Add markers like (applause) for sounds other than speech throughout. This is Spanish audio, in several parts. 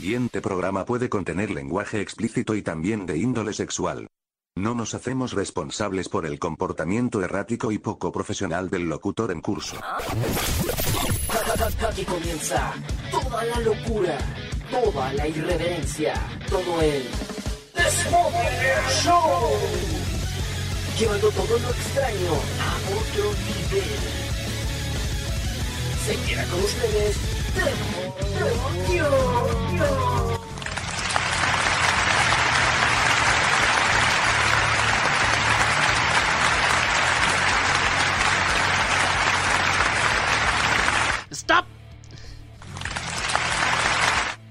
siguiente programa puede contener lenguaje explícito y también de índole sexual. No nos hacemos responsables por el comportamiento errático y poco profesional del locutor en curso. Aquí comienza toda la locura, toda la irreverencia, todo el Show. Llevando todo lo extraño a otro nivel. Se queda con ustedes. Stop.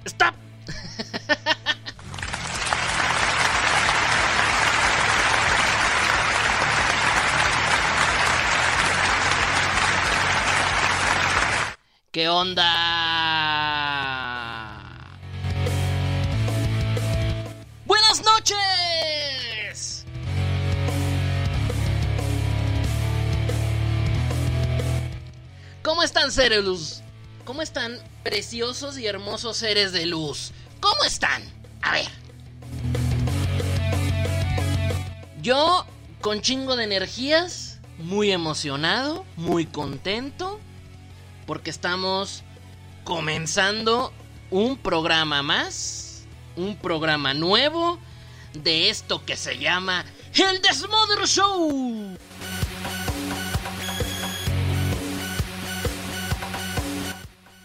Stop. ¿Qué onda? Luz? ¿Cómo están preciosos y hermosos seres de luz? ¿Cómo están? A ver. Yo con chingo de energías, muy emocionado, muy contento, porque estamos comenzando un programa más, un programa nuevo de esto que se llama El Desmother Show.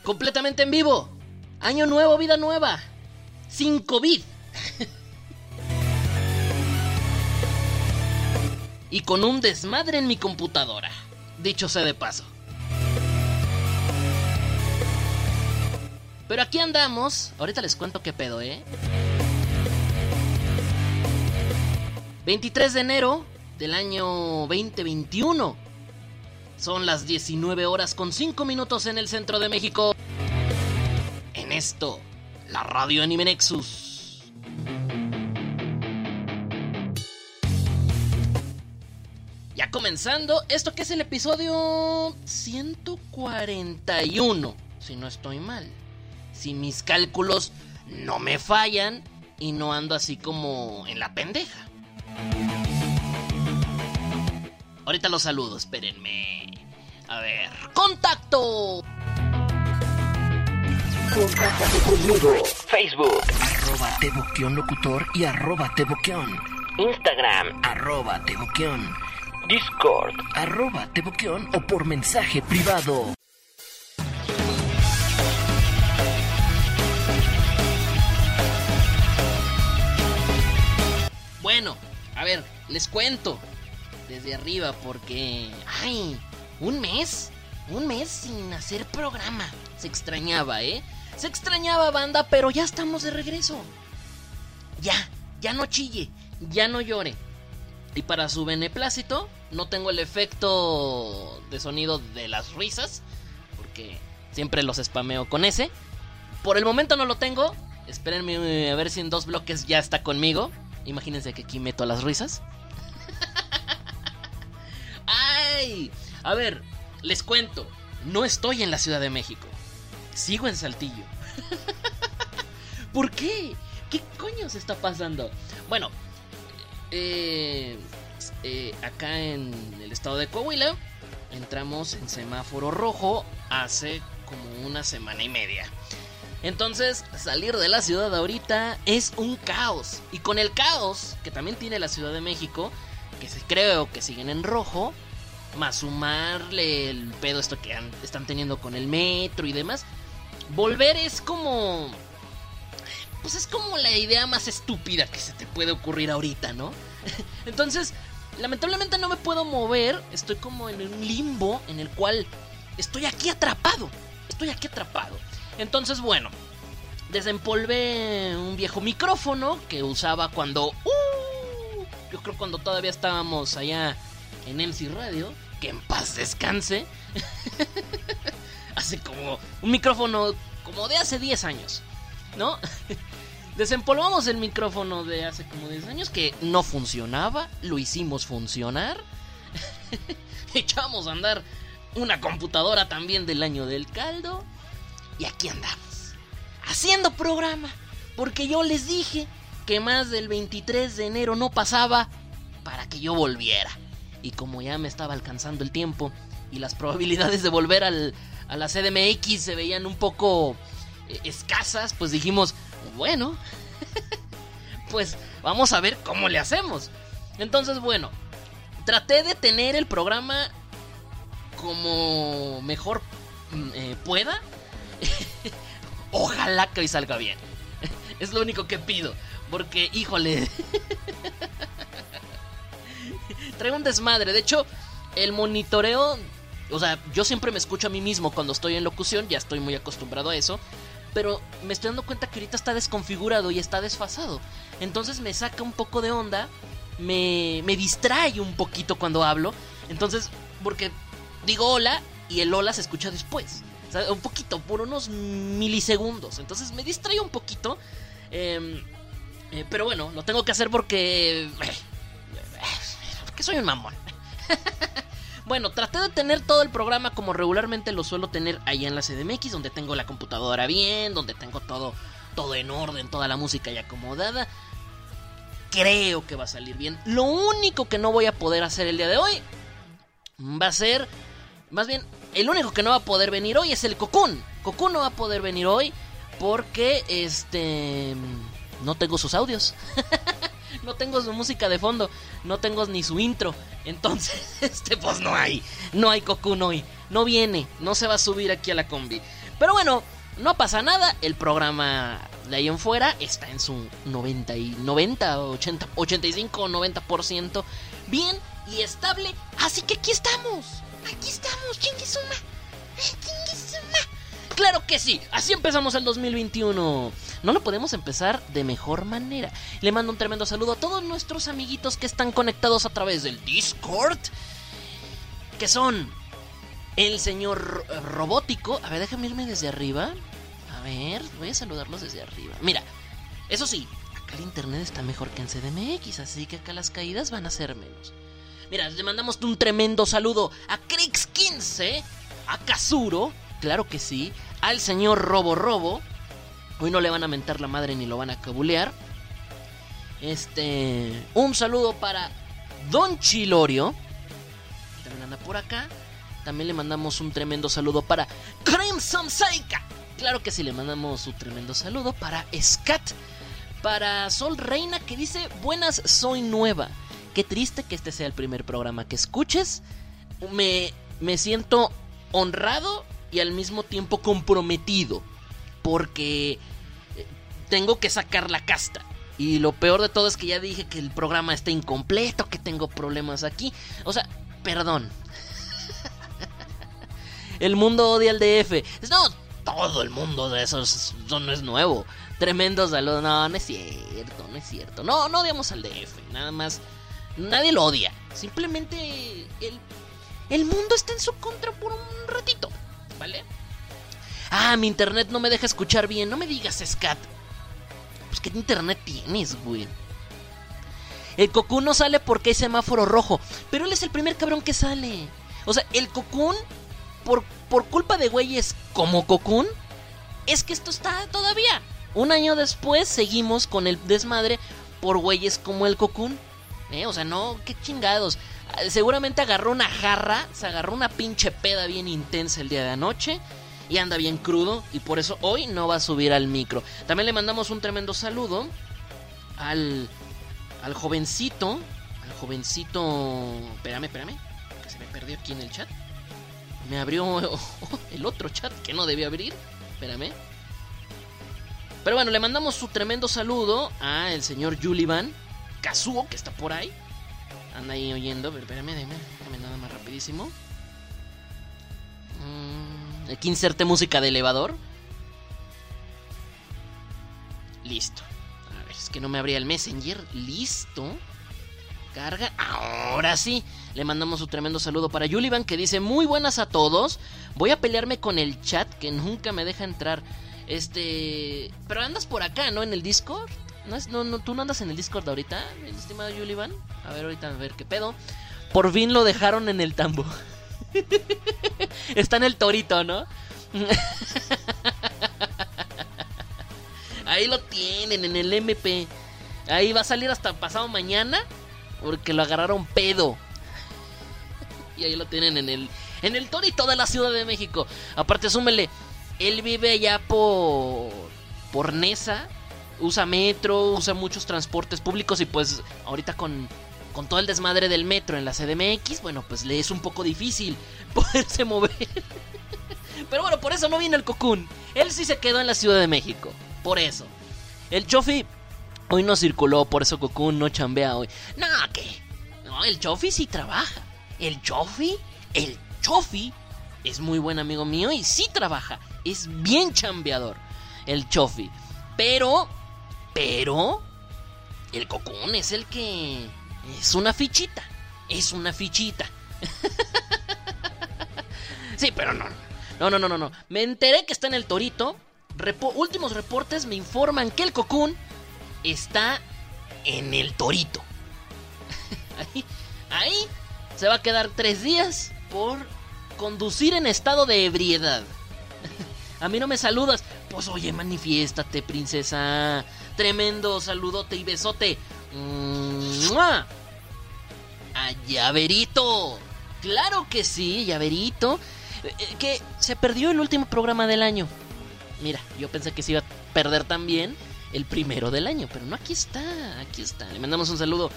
Completamente en vivo. Año nuevo, vida nueva. Sin COVID. y con un desmadre en mi computadora. Dicho sea de paso. Pero aquí andamos. Ahorita les cuento qué pedo, ¿eh? 23 de enero del año 2021. Son las 19 horas con 5 minutos en el centro de México. Esto, la radio Anime Nexus. Ya comenzando, esto que es el episodio 141, si no estoy mal. Si mis cálculos no me fallan y no ando así como en la pendeja. Ahorita los saludo, espérenme. A ver, contacto. Contáctate conmigo. Facebook, Arroba Teboquión Locutor y arroba Teboquión. Instagram, Arroba Teboquión. Discord. Arroba Teboquión o por mensaje privado. Bueno, a ver, les cuento desde arriba porque... ¡Ay! ¿Un mes? Un mes sin hacer programa. Se extrañaba, ¿eh? Se extrañaba banda, pero ya estamos de regreso. Ya, ya no chille, ya no llore. Y para su beneplácito, no tengo el efecto de sonido de las risas, porque siempre los spameo con ese. Por el momento no lo tengo. Espérenme a ver si en dos bloques ya está conmigo. Imagínense que aquí meto las risas. (laughs) ¡Ay! A ver, les cuento. No estoy en la Ciudad de México. Sigo en Saltillo. (laughs) ¿Por qué? ¿Qué coño se está pasando? Bueno, eh, eh, acá en el estado de Coahuila entramos en semáforo rojo hace como una semana y media. Entonces, salir de la ciudad ahorita es un caos. Y con el caos que también tiene la Ciudad de México, que creo que siguen en rojo, más sumarle el pedo esto que están teniendo con el metro y demás, volver es como... Pues es como la idea más estúpida que se te puede ocurrir ahorita, ¿no? (laughs) Entonces, lamentablemente no me puedo mover, estoy como en un limbo en el cual estoy aquí atrapado, estoy aquí atrapado. Entonces, bueno, desempolvé un viejo micrófono que usaba cuando... ¡uh! yo creo cuando todavía estábamos allá en MC Radio, que en paz descanse. (laughs) hace como un micrófono como de hace 10 años, ¿no? (laughs) Desempolvamos el micrófono de hace como 10 años que no funcionaba, lo hicimos funcionar. (laughs) Echamos a andar una computadora también del año del caldo. Y aquí andamos. haciendo programa. Porque yo les dije que más del 23 de enero no pasaba para que yo volviera. Y como ya me estaba alcanzando el tiempo y las probabilidades de volver al, a la CDMX se veían un poco eh, escasas, pues dijimos, bueno, (laughs) pues vamos a ver cómo le hacemos. Entonces, bueno, traté de tener el programa como mejor mm, eh, pueda. (laughs) Ojalá que hoy salga bien. (laughs) Es lo único que pido. Porque, híjole. Traigo un desmadre. De hecho, el monitoreo. O sea, yo siempre me escucho a mí mismo cuando estoy en locución. Ya estoy muy acostumbrado a eso. Pero me estoy dando cuenta que ahorita está desconfigurado y está desfasado. Entonces me saca un poco de onda. Me, me distrae un poquito cuando hablo. Entonces, porque digo hola y el hola se escucha después. O sea, un poquito, por unos milisegundos. Entonces me distrae un poquito. Eh, eh, pero bueno, lo tengo que hacer porque... Porque soy un mamón. (laughs) bueno, traté de tener todo el programa como regularmente lo suelo tener ahí en la CDMX, donde tengo la computadora bien, donde tengo todo, todo en orden, toda la música ya acomodada. Creo que va a salir bien. Lo único que no voy a poder hacer el día de hoy va a ser... Más bien, el único que no va a poder venir hoy es el Cocoon. Cocoon no va a poder venir hoy porque este no tengo sus audios. (laughs) (laughs) no tengo su música de fondo, no tengo ni su intro. Entonces, (laughs) este pues no hay, no hay Cocoon hoy. No viene, no se va a subir aquí a la combi. Pero bueno, no pasa nada, el programa de ahí en fuera está en su 90 y 90, 80, 85 90% bien y estable, así que aquí estamos. Aquí estamos, chinguisuma. Chinguisuma. Claro que sí, así empezamos el 2021. No lo podemos empezar de mejor manera. Le mando un tremendo saludo a todos nuestros amiguitos que están conectados a través del Discord. Que son el señor robótico. A ver, déjame irme desde arriba. A ver, voy a saludarlos desde arriba. Mira, eso sí, acá el internet está mejor que en CDMX, así que acá las caídas van a ser menos. Mira, le mandamos un tremendo saludo a Crix15, a Kazuro, claro que sí, al señor Robo Robo. Hoy no le van a mentar la madre ni lo van a cabulear. Este, un saludo para Don Chilorio. También anda por acá. También le mandamos un tremendo saludo para Crimson Saika. Claro que sí, le mandamos un tremendo saludo para Scat. Para Sol Reina que dice, buenas, soy nueva. Qué triste que este sea el primer programa que escuches. Me, me siento honrado y al mismo tiempo comprometido. Porque eh, tengo que sacar la casta. Y lo peor de todo es que ya dije que el programa está incompleto, que tengo problemas aquí. O sea, perdón. (laughs) el mundo odia al DF. No, todo el mundo de esos no es nuevo. Tremendo saludo. No, no es cierto, no es cierto. No, no odiamos al DF. Nada más. Nadie lo odia. Simplemente el, el mundo está en su contra por un ratito. ¿Vale? Ah, mi internet no me deja escuchar bien. No me digas, Scat. Pues qué internet tienes, güey. El Cocoon no sale porque hay semáforo rojo. Pero él es el primer cabrón que sale. O sea, el Cocoon, por, por culpa de güeyes como Cocoon, es que esto está todavía. Un año después seguimos con el desmadre por güeyes como el Cocoon. ¿Eh? O sea, no, qué chingados. Seguramente agarró una jarra, se agarró una pinche peda bien intensa el día de anoche y anda bien crudo y por eso hoy no va a subir al micro. También le mandamos un tremendo saludo al al jovencito, al jovencito, espérame, espérame, que se me perdió aquí en el chat. Me abrió (laughs) el otro chat que no debía abrir. Espérame. Pero bueno, le mandamos su tremendo saludo a el señor Julivan Kazuo, que está por ahí. Anda ahí oyendo. Pero espérame, déjame, déjame nada más rapidísimo. Mm, aquí inserte música de elevador. Listo. A ver, es que no me abría el Messenger. Listo. Carga. Ahora sí. Le mandamos un tremendo saludo para Yulivan que dice: Muy buenas a todos. Voy a pelearme con el chat que nunca me deja entrar. Este. Pero andas por acá, ¿no? En el Discord. ¿No, no, no, ¿Tú no andas en el Discord ahorita, el estimado Yulivan? A ver, ahorita a ver qué pedo. Por fin lo dejaron en el tambo. (laughs) Está en el torito, ¿no? (laughs) ahí lo tienen en el MP. Ahí va a salir hasta pasado mañana porque lo agarraron pedo. (laughs) Y ahí lo tienen en el en el Torito de la Ciudad de México. Aparte súmele, él vive allá por por Nesa, usa metro, usa muchos transportes públicos y pues ahorita con con todo el desmadre del metro en la CDMX, bueno, pues le es un poco difícil (laughs) poderse mover. Pero bueno, por eso no viene el Cocoon. Él sí se quedó en la Ciudad de México. Por eso. El Chofi hoy no circuló, por eso Cocoon no chambea hoy. No, ¿qué? No, el Chofi sí trabaja. El Chofi, el Chofi es muy buen amigo mío y sí trabaja. Es bien chambeador. El Chofi. Pero, pero, el Cocoon es el que es una fichita. Es una fichita. (laughs) sí, pero no. No, no, no, no. Me enteré que está en el Torito. últimos reportes me informan que el Cocoon está en el Torito. (laughs) ahí, ahí se va a quedar tres días por conducir en estado de ebriedad. (laughs) a mí no me saludas. Pues oye, manifiéstate, princesa. Tremendo saludote y besote. ¡Mua! A Llaverito. Claro que sí, Llaverito. Eh, que se perdió el último programa del año. Mira, yo pensé que se iba a perder también el primero del año, pero no, aquí está, aquí está. Le mandamos un saludo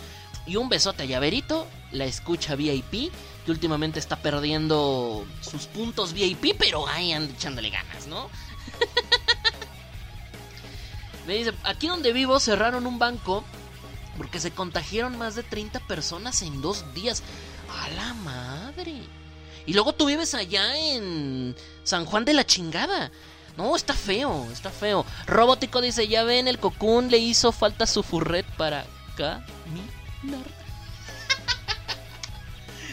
y un besote a Llaverito, la escucha VIP, que últimamente está perdiendo sus puntos VIP, pero ahí echándole ganas, ¿no? (laughs) Me dice, aquí donde vivo cerraron un banco porque se contagiaron más de 30 personas en dos días. ¡A la madre! Y luego tú vives allá en San Juan de la chingada. No, está feo, está feo. Robótico dice, ya ven, el cocún le hizo falta su furret para caminar. (laughs)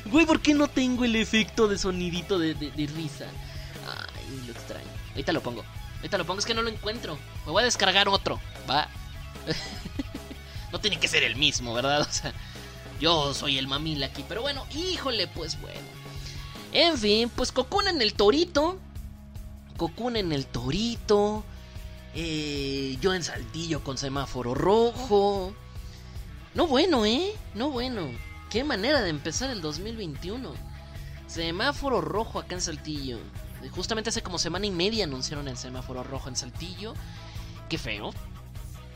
Güey, ¿por qué no tengo el efecto de sonidito de, de, risa? Ay, lo extraño. Ahorita lo pongo. Ahorita lo pongo, es que no lo encuentro. Me voy a descargar otro. Va. (laughs) no tiene que ser el mismo, ¿verdad? O sea, yo soy el mamil aquí. Pero bueno, híjole, pues bueno. En fin, pues Cocoon en el Torito. Cocoon en el Torito. Eh, yo en Saltillo con semáforo rojo. No bueno, ¿eh? No bueno. Qué manera de empezar el 2021. Semáforo rojo acá en Saltillo. Justamente hace como semana y media anunciaron el semáforo rojo en Saltillo. Qué feo.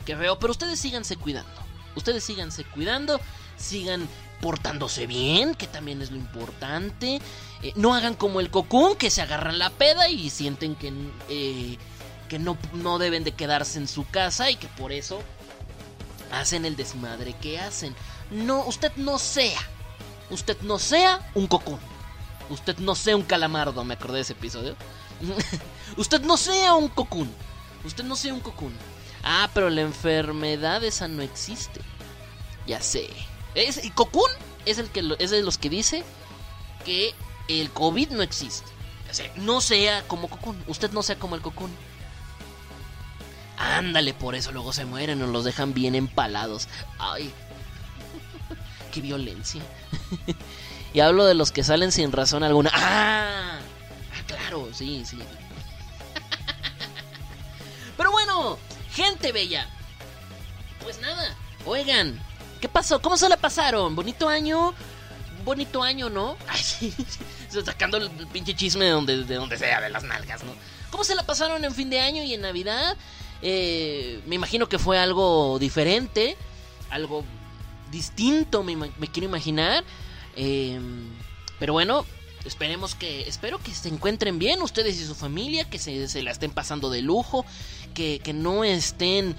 Qué feo. Pero ustedes síganse cuidando. Ustedes síganse cuidando. Sigan portándose bien, que también es lo importante. Eh, no hagan como el cocún, que se agarran la peda y sienten que, eh, que no, no deben de quedarse en su casa y que por eso hacen el desmadre que hacen. No, usted no sea. Usted no sea un cocún. Usted no sea un calamardo, me acordé de ese episodio. (laughs) usted no sea un cocún. Usted no sea un cocún. Ah, pero la enfermedad esa no existe. Ya sé. Es, y Cocoon es, el que, es de los que dice que el COVID no existe. no sea como Cocoon. Usted no sea como el Cocoon. Ándale, por eso luego se mueren o los dejan bien empalados. Ay, (laughs) qué violencia. (laughs) y hablo de los que salen sin razón alguna. ¡Ah! ah claro, sí, sí. Pero bueno, gente bella. Pues nada, oigan, ¿Qué pasó? ¿Cómo se la pasaron? ¿Bonito año? Bonito año, ¿no? (laughs) Ay, sacando el, pinche chisme de donde, de donde sea, de las nalgas, ¿no? ¿Cómo se la pasaron en fin de año y en Navidad? Eh, me imagino que fue algo diferente, algo distinto, me, quiero imaginar. Em, pero bueno, esperemos que, espero que se encuentren bien ustedes y su familia, que se, se la estén pasando de lujo, que, que no estén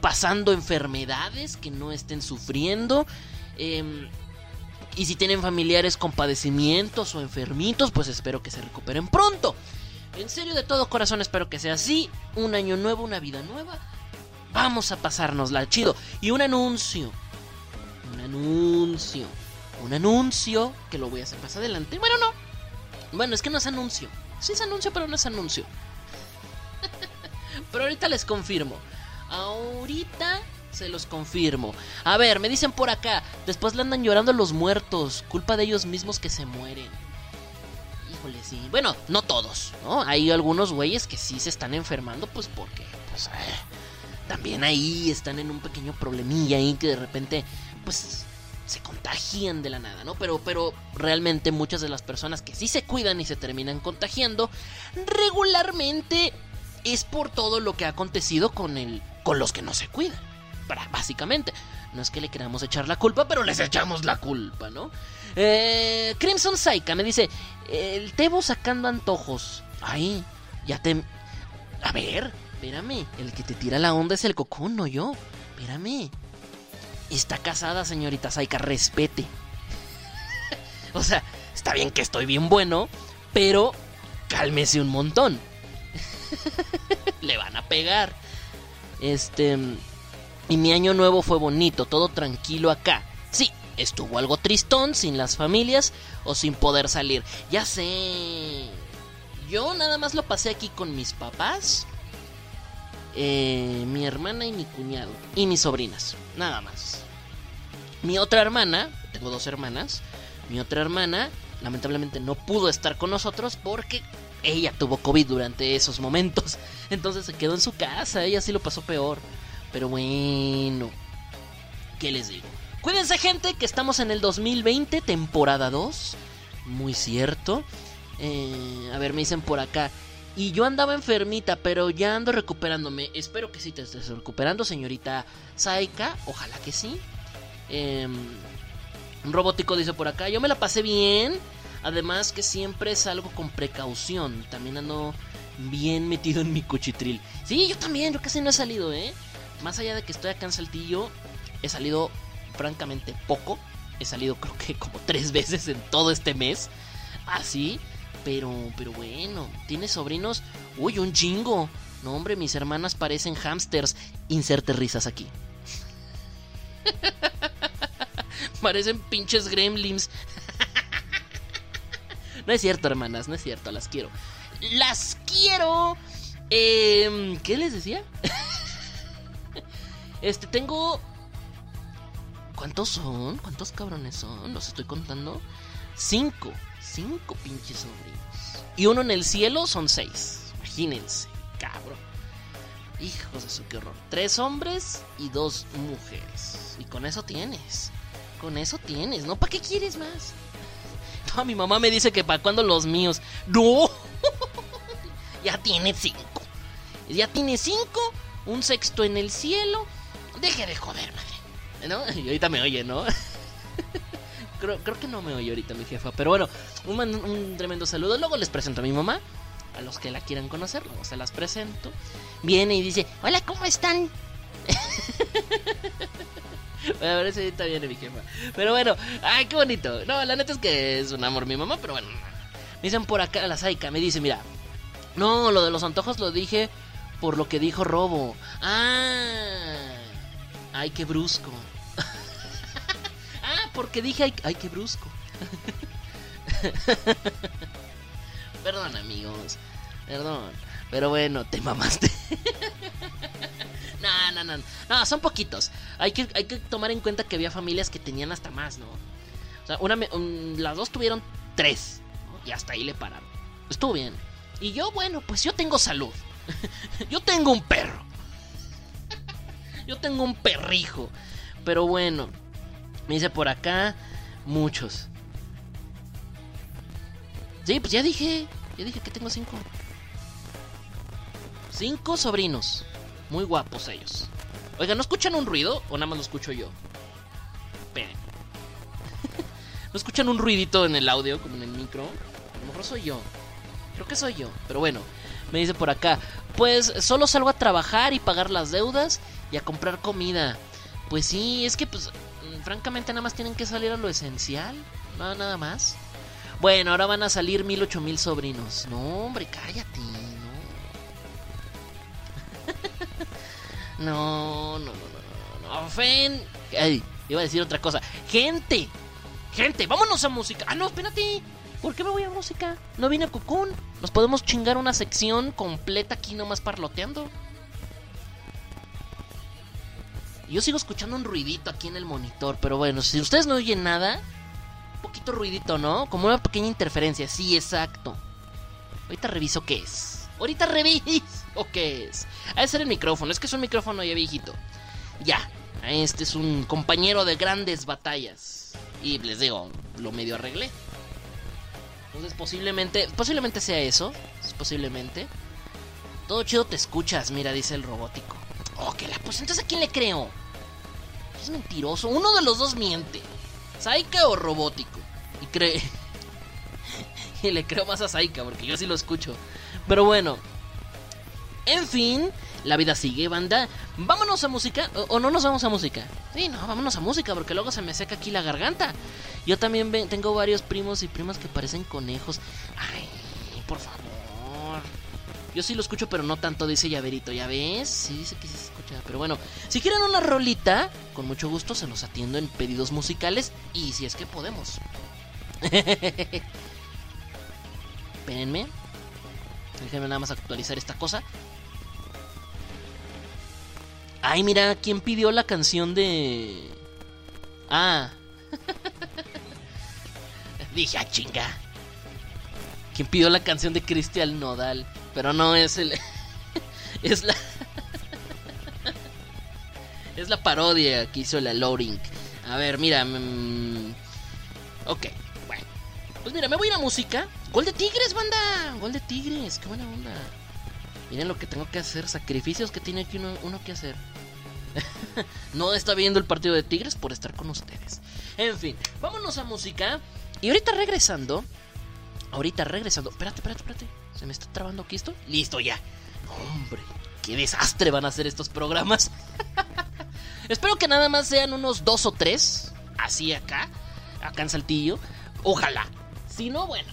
pasando enfermedades, que no estén sufriendo. Em, y si tienen familiares con padecimientos o enfermitos, pues espero que se recuperen pronto. En serio, de todo corazón espero que sea así. Un año nuevo, una vida nueva. Vamos a pasárnosla chido. Y un anuncio. Un anuncio. Un anuncio que lo voy a hacer más adelante. Bueno, no. Bueno, es que no es anuncio. Sí es anuncio, pero no es anuncio. (laughs) pero ahorita les confirmo. Ahorita se los confirmo. A ver, me dicen por acá. Después le andan llorando los muertos. Culpa de ellos mismos que se mueren. Híjole, sí. Bueno, no todos, ¿no? Hay algunos güeyes que sí se están enfermando, pues porque, pues, eh, también ahí están en un pequeño problemilla ahí que de repente, pues se contagian de la nada, ¿no? Pero, pero realmente muchas de las personas que sí se cuidan y se terminan contagiando, regularmente es por todo lo que ha acontecido con el, con los que no se cuidan. Básicamente. No es que le queramos echar la culpa, pero les echamos la culpa, ¿no? Eh, Crimson Saika me dice, el Tebo sacando antojos. Ay, ya te... A ver, espérame, el que te tira la onda es el cocón, no yo. Espérame. Está casada, señorita Saika, respete. (laughs) o sea, está bien que estoy bien bueno, pero cálmese un montón. (laughs) Le van a pegar. Este... Y mi año nuevo fue bonito, todo tranquilo acá. Sí, estuvo algo tristón, sin las familias o sin poder salir. Ya sé. Yo nada más lo pasé aquí con mis papás, eh, mi hermana y mi cuñado. Y mis sobrinas, nada más. Mi otra hermana, tengo dos hermanas, mi otra hermana lamentablemente no pudo estar con nosotros porque ella tuvo COVID durante esos momentos. (laughs) Entonces se quedó en su casa, ella sí lo pasó peor. Pero bueno, ¿qué les digo? Cuídense gente, que estamos en el 2020, temporada 2. Muy cierto. Eh, a ver, me dicen por acá. Y yo andaba enfermita, pero ya ando recuperándome. Espero que sí te estés recuperando, señorita Saika. Ojalá que sí. un em, robótico dice por acá. Yo me la pasé bien. Además que siempre salgo con precaución. También ando bien metido en mi cuchitril. Sí, yo también. Yo casi no he salido, ¿eh? Más allá de que estoy acá en Saltillo, he salido francamente poco. He salido creo que como tres (laughs) veces en todo este mes. Así. Pero, pero bueno, ¿tiene sobrinos? Uy, un chingo. No, hombre, mis hermanas parecen hamsters. Inserte risas aquí. (laughs) parecen pinches gremlins. (laughs) no es cierto, hermanas, no es cierto, las quiero. Las quiero. Eh, ¿Qué les decía? (laughs) Este, tengo. ¿Cuántos son? ¿Cuántos cabrones son? Los estoy contando. Cinco. Cinco pinches sobrinos. Y uno en el cielo son seis. Imagínense, cabrón. Hijos de su qué horror. Tres hombres y dos mujeres. Y con eso tienes. Con eso tienes, ¿no? ¿Para qué quieres más? (laughs) No, mi mamá me dice que para cuando los míos. ¡No! (laughs) ya tiene cinco. Ya tiene cinco. Un sexto en el cielo Deje de joder, madre. ¿No? Y ahorita me oye, ¿no? (laughs) creo, creo, que no me oye ahorita mi jefa. Pero bueno, un, tremendo saludo. Luego les presento a mi mamá. A los que la quieran conocer, luego se las presento. Viene y dice, hola, ¿cómo están? (laughs) a ver si ahorita viene mi jefa. Pero bueno, ay, qué bonito. No, la neta es que es un amor mi mamá, pero bueno. Me dicen por acá la Saika, me dice, mira. No, lo de los antojos lo dije por lo que dijo Robo. Ah. Ay, qué brusco. Porque dije ay, ay qué brusco. (laughs) Perdón, amigos. Perdón. Pero bueno, te mamaste. (laughs) no, no, no. No, son poquitos. Hay que, hay que tomar en cuenta que había familias que tenían hasta más, ¿no? O sea, una, las dos tuvieron tres. Y hasta ahí le pararon. Estuvo bien. Y yo, bueno, pues yo tengo salud. (laughs) yo tengo un perro. Yo tengo un perrijo. Pero bueno, me dice por acá muchos. Sí, pues ya dije. Ya dije que tengo cinco. Cinco sobrinos. Muy guapos ellos. Oiga, ¿no escuchan un ruido o nada más lo escucho yo? (laughs) ¿No escuchan un ruidito en el audio, como en el micro? A lo mejor soy yo. Creo que soy yo. Pero bueno, me dice por acá. Pues solo salgo a trabajar y pagar las deudas y a comprar comida. Pues sí, es que pues francamente nada más tienen que salir a lo esencial, no nada más. Bueno, ahora van a salir mil ocho mil sobrinos. No, hombre, cállate, (laughs) no. no, no, no, no, no, Fen. Ay, iba a decir otra cosa. Gente, gente, vámonos a música. Ah, no, espérate. ¿Por qué me voy a música? No vine a Cocoon. Nos podemos chingar una sección completa aquí nomás parloteando. Yo sigo escuchando un ruidito aquí en el monitor, pero bueno, si ustedes no oyen nada, un poquito ruidito, ¿no? Como una pequeña interferencia, sí, exacto. Ahorita reviso qué es. Ahorita reviso. ¿O qué es? A ser el micrófono, es que es un micrófono ya viejito. Ya, este es un compañero de grandes batallas. Y les digo, lo medio arreglé. Entonces posiblemente, posiblemente sea eso. Posiblemente. Todo chido te escuchas, mira, dice el robótico. Oh, que la pues entonces a quién le creo. Es mentiroso. Uno de los dos miente. Saika o robótico. Y cree. (laughs) y le creo más a Saika porque yo sí lo escucho. Pero bueno. En fin, la vida sigue, banda. Vámonos a música. O, no nos vamos a música. Sí, no, vámonos a música porque luego se me seca aquí la garganta. Yo también tengo varios primos y primas que parecen conejos. Ay, por favor. Yo sí lo escucho, pero no tanto, dice Llaverito. ¿Ya ves? Sí, dice que sí se escucha. Pero bueno, si quieren una rolita, con mucho gusto se los atiendo en pedidos musicales. Y si es que podemos. (laughs) Espérenme. Déjenme nada más actualizar esta cosa. Ay, mira, ¿quién pidió la canción de... Ah. (laughs) Dije, ah, chinga. ¿Quién pidió la canción de Cristian Nodal? Pero no es el... (laughs) es la... es la parodia que hizo la Loading. A ver, mira. mm, Ok, bueno. Pues mira, me voy a ir a música. Gol de Tigres, banda. Gol de Tigres, qué buena onda. Miren lo que tengo que hacer, sacrificios que tiene aquí uno, uno que hacer. (laughs) no está viendo el partido de Tigres por estar con ustedes. En fin, vámonos a música. Y ahorita regresando. Ahorita regresando. Espérate, espérate, espérate. ¿Se me está trabando aquí esto? Listo ya. Hombre, qué desastre van a ser estos programas. (laughs) Espero que nada más sean unos dos o tres. Así acá. Acá en Saltillo. Ojalá. Si no, bueno.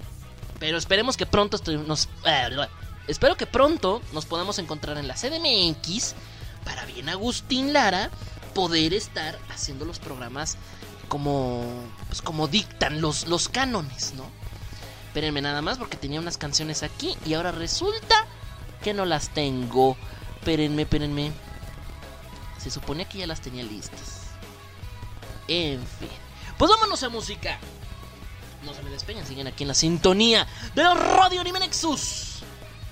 Pero esperemos que pronto nos. eh, espero que pronto nos podamos encontrar en la CDMX. Para bien Agustín Lara. Poder estar haciendo los programas como. Pues como dictan los, los cánones, ¿no? Espérenme nada más porque tenía unas canciones aquí. Y ahora resulta que no las tengo. Espérenme, espérenme. Se suponía que ya las tenía listas. En fin. Pues vámonos a música. No se me despeguen, siguen aquí en la sintonía de Radio Anime Nexus.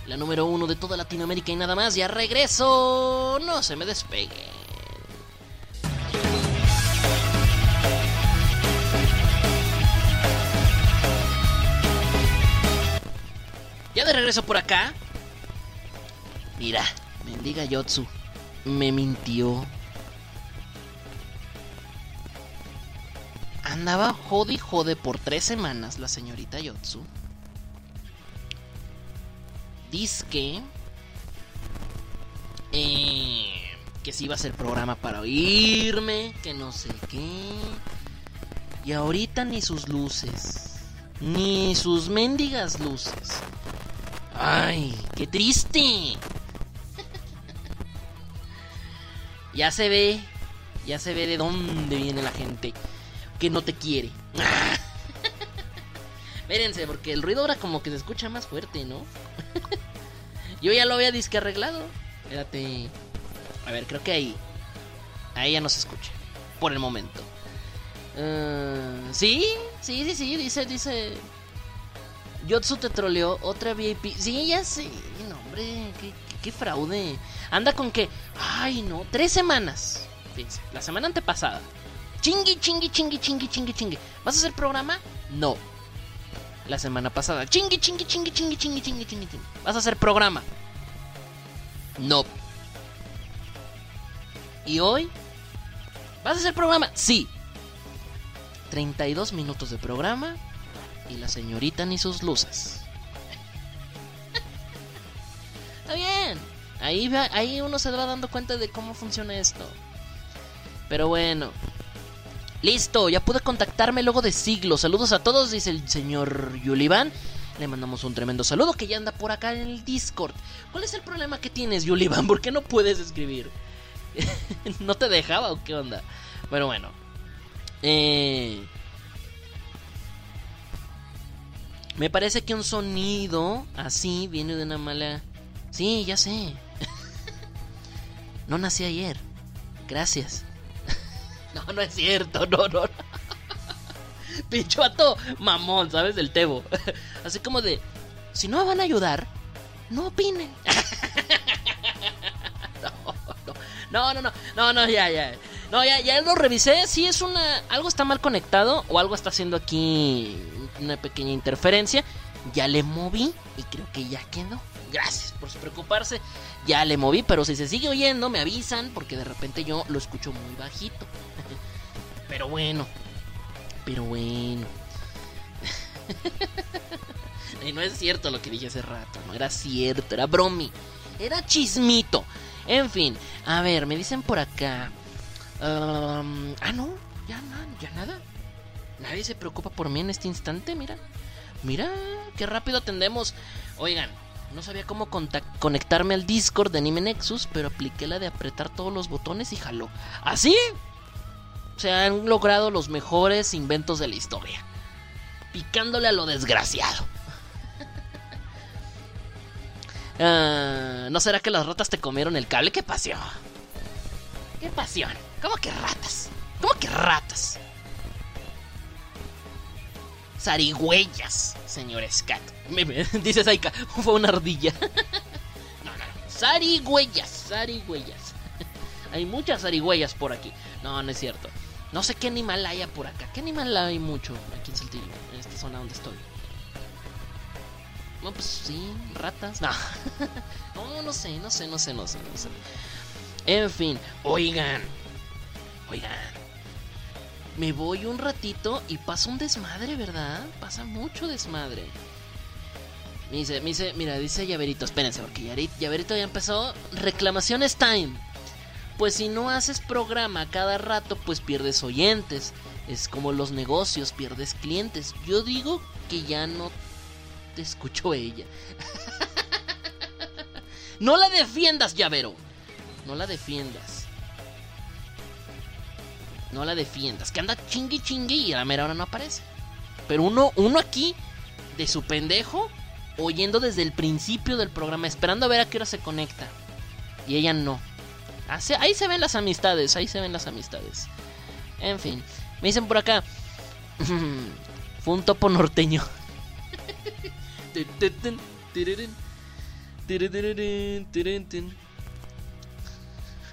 La número uno de toda Latinoamérica y nada más. Ya regreso. No se me despeguen. Regreso por acá. Mira, mendiga Yotsu. Me mintió. Andaba jode y jode por tres semanas la señorita Yotsu. Disque. Eh, que si iba a ser programa para oírme. Que no sé qué. Y ahorita ni sus luces. Ni sus mendigas luces. Ay, qué triste. ya se ve. Ya se ve de dónde viene la gente que no te quiere. (laughs) Espérense, porque el ruido ahora como que se escucha más fuerte, ¿no? (laughs) Yo ya lo había disque arreglado. Espérate. A ver, creo que ahí. Ahí ya no se escucha. Por el momento. Ah, sí, sí, sí, sí, dice, dice. Yotsu te troleó, otra VIP. Sí, ya sé. No, hombre, qué, fraude. Anda con que. Ay, no, tres semanas. Fíjense, la semana antepasada. Chingui, chingui, chingui, chingui, chingui, chingui. ¿Vas a hacer programa? No. La semana pasada. Chingui, chingui, chingui, chingui, chingui, chingui, chingui. ¿Vas a hacer programa? No. ¿Y hoy? ¿Vas a hacer programa? Sí. 32 minutos de programa y la señorita ni sus luces. Está bien. Ahí, va- ahí uno se va dando cuenta de cómo funciona esto. Pero bueno. Listo, ya pude contactarme luego de siglos. Saludos a todos, dice el señor Yulivan. Le mandamos un tremendo saludo que ya anda por acá en el Discord. ¿Cuál es el problema que tienes, Yulivan? ¿Por qué no puedes escribir? (laughs) ¿No te dejaba o qué onda? Pero bueno. Eh... Me parece que un sonido así viene de una mala... Sí, ya sé. (laughs) no nací ayer. Gracias. (laughs) no, no es cierto, no, no. no. (laughs) Mamón, ¿sabes? Del Tebo. así como de... Si no me van a ayudar, no opinen. No, no, no, no, no, ya, ya. No, ya, ya lo revisé. Sí, es una. Algo está mal conectado o algo está haciendo aquí una pequeña interferencia. Ya le moví y creo que ya quedó. Gracias por preocuparse. Ya le moví, pero si se sigue oyendo, me avisan porque de repente yo lo escucho muy bajito. (laughs) Pero bueno, pero bueno. (laughs) y no es cierto lo que dije hace rato, no era cierto, era bromi, era chismito. En fin, a ver, me dicen por acá. Um, ah, no, ya, ya nada. Nadie se preocupa por mí en este instante, mira. Mira, qué rápido atendemos. Oigan, no sabía cómo conectarme al Discord de Anime Nexus, pero apliqué la de apretar todos los botones y jaló. ¿Así? se han logrado los mejores inventos de la historia. Picándole a lo desgraciado. (laughs) Ah, ¿No será que las ratas te comieron el cable? ¡Qué pasión! ¡Qué pasión! ¿Cómo que ratas? ¿Cómo que ratas? Sarigüeyas, señor Scat. (laughs) Dice Saika, fue una ardilla. (laughs) no, no, no. Sarigüeyas, sarigüeyas. (laughs) Hay muchas zarigüeyas por aquí. No, no es cierto. No sé qué animal haya por acá. ¿Qué animal hay mucho aquí en Saltillo? En esta zona donde estoy. No, pues sí, ratas. No. no, no sé, no sé, no sé, no sé, no sé. En fin, oigan. Oigan. Me voy un ratito y pasa un desmadre, ¿verdad? Pasa mucho desmadre. Me dice, me dice, mira, dice Llaverito, espérense, porque Llaverito ya empezó. Reclamaciones time pues si no haces programa cada rato, pues pierdes oyentes. Es como los negocios, pierdes clientes. Yo digo que ya no te escucho ella. (laughs) no la defiendas, llavero. No la defiendas. No la defiendas. Que anda chingui chingui y a la mera hora no aparece. Pero uno, uno aquí, de su pendejo, oyendo desde el principio del programa, esperando a ver a qué hora se conecta. Y ella no ahí se ven las amistades, ahí se ven las amistades. En fin, me dicen por acá. (laughs) Fue un topo norteño. (laughs)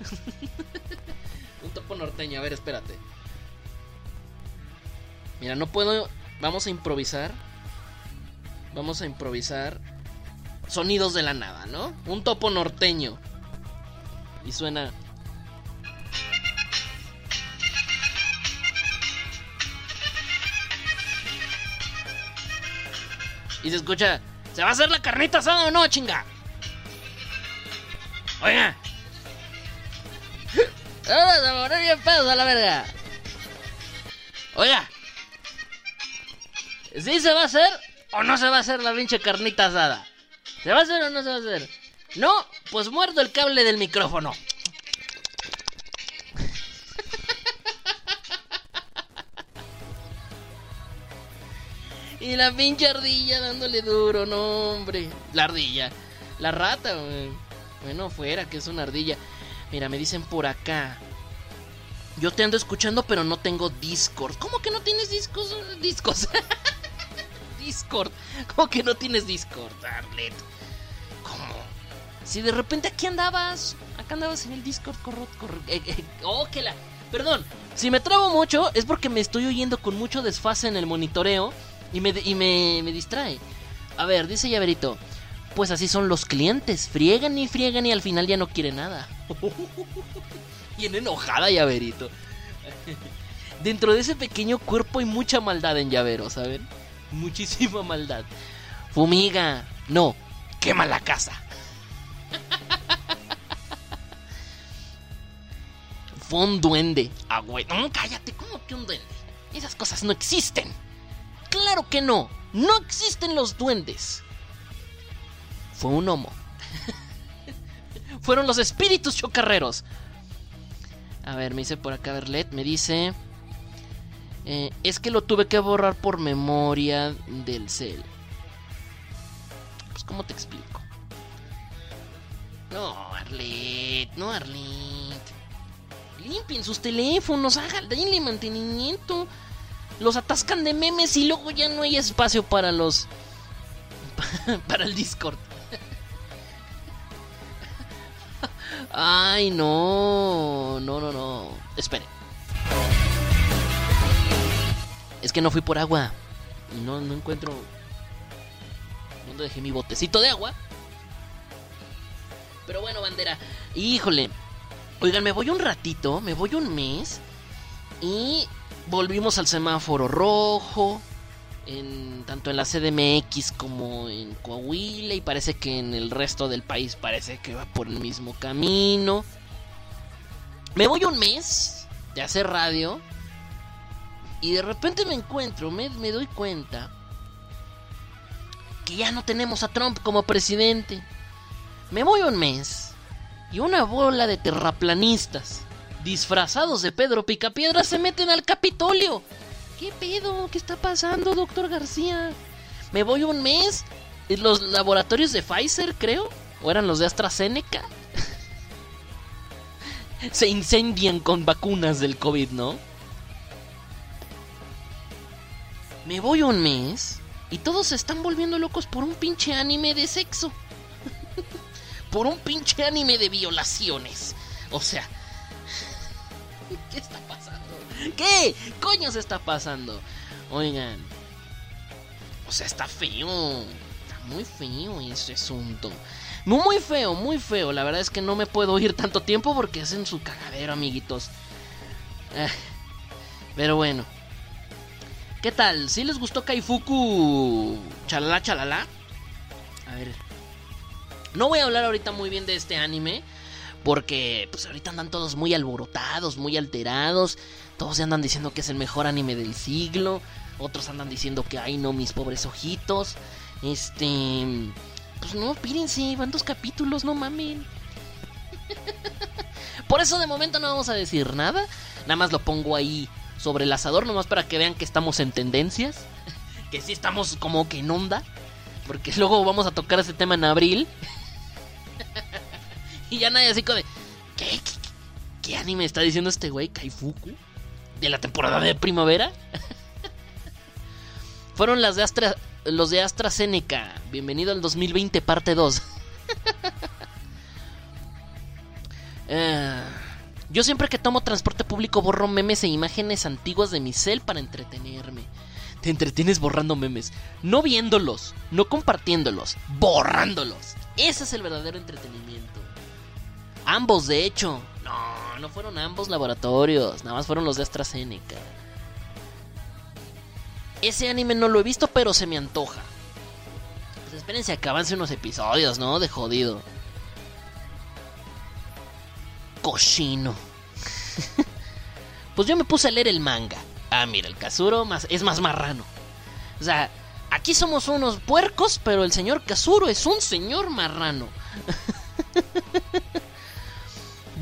(laughs) topo norteño, a ver, espérate. Mira, no puedo. Vamos a improvisar. Vamos a improvisar. Sonidos de la nada, ¿no? Un topo norteño y suena... Y se escucha, ¿se va a hacer la carnita asada o no, chinga? Oiga. Vamos a poner bien pedos a la verga. Oiga. ¿Sí se va a hacer o no se va a hacer la pinche carnita asada? ¿Se va a hacer o no se va a hacer? No, pues muerdo el cable del micrófono. Y la pinche ardilla dándole duro, no, hombre. La ardilla. La rata, Bueno, fuera, que es una ardilla. Mira, me dicen por acá. Yo te ando escuchando, pero no tengo Discord. ¿Cómo que no tienes discos? Discos. (laughs) Discord. ¿Cómo que no tienes Discord, Arlet? Si de repente aquí andabas, acá andabas en el Discord, corro, corro, eh, eh, oh, que la... Perdón, si me trabo mucho es porque me estoy oyendo con mucho desfase en el monitoreo y me, y me, me distrae. A ver, dice Llaverito, pues así son los clientes, friegan y friegan y al final ya no quiere nada. (laughs) Bien enojada Llaverito. (laughs) Dentro de ese pequeño cuerpo hay mucha maldad en Llavero, ¿saben? Muchísima maldad. Fumiga, no, quema la casa. (laughs) Fue un duende. Ah. No, cállate, ¿cómo que un duende? Esas cosas no existen. Claro que no. No existen los duendes. Fue un homo. Fueron los espíritus chocarreros. A ver, me dice por acá Berlet, me dice... Eh, es que lo tuve que borrar por memoria del cel. Pues, ¿cómo te explico? No, Arlet, no, Arlet. Limpien sus teléfonos, denle mantenimiento. Los atascan de memes y luego ya no hay espacio para los. (laughs) para el Discord. Ay, no. No, no, no. Espere. Es que no fui por agua. No, no encuentro. ¿Dónde dejé mi botecito de agua? Pero bueno, bandera. Híjole. Oigan, me voy un ratito, me voy un mes. Y volvimos al semáforo rojo. En, tanto en la CDMX como en Coahuila. Y parece que en el resto del país parece que va por el mismo camino. Me voy un mes de hacer radio. Y de repente me encuentro, me, me doy cuenta que ya no tenemos a Trump como presidente. Me voy un mes y una bola de terraplanistas disfrazados de Pedro Picapiedra se meten al Capitolio. ¿Qué pedo? ¿Qué está pasando, doctor García? Me voy un mes. Los laboratorios de Pfizer, creo, o eran los de AstraZeneca, (laughs) se incendian con vacunas del COVID, ¿no? Me voy un mes y todos se están volviendo locos por un pinche anime de sexo. (laughs) por un pinche anime de violaciones. O sea, (laughs) ¿qué está? ¿Qué coño se está pasando? Oigan, o sea, está feo. Está muy feo ese asunto. Muy, feo, muy feo. La verdad es que no me puedo ir tanto tiempo porque es en su cagadero, amiguitos. Ah, pero bueno. ¿Qué tal? ¿Sí les gustó Kaifuku? Chalala, chalala. A ver. No voy a hablar ahorita muy bien de este anime. Porque pues ahorita andan todos muy alborotados, muy alterados. Todos se andan diciendo que es el mejor anime del siglo. Otros andan diciendo que ay no, mis pobres ojitos. Este. Pues no, pírense, van dos capítulos, no mamen. (laughs) Por eso de momento no vamos a decir nada. Nada más lo pongo ahí sobre el asador, nomás para que vean que estamos en tendencias. (laughs) Que sí estamos como que en onda. Porque luego vamos a tocar ese tema en abril. (laughs) y ya nadie así como de. ¿Qué, qué, anime está diciendo este güey? ¿Kaifuku? ¿De la temporada de primavera? (laughs) Fueron las de los de AstraZeneca. Bienvenido al 2020, parte 2. (laughs) Eh, yo siempre que tomo transporte público borro memes e imágenes antiguas de mi cel para entretenerme. Te entretienes borrando memes, no viéndolos, no compartiéndolos, borrándolos. Ese es el verdadero entretenimiento. Ambos, de hecho. No, no fueron ambos laboratorios, nada más fueron los de AstraZeneca. Ese anime no lo he visto, pero se me antoja. Pues espérense a que avance unos episodios, ¿no? De jodido. Cochino. (laughs) pues yo me puse a leer el manga. Ah, mira, el Kazuro más, es más marrano. O sea, aquí somos unos puercos, pero el señor Kazuro es un señor marrano. (laughs)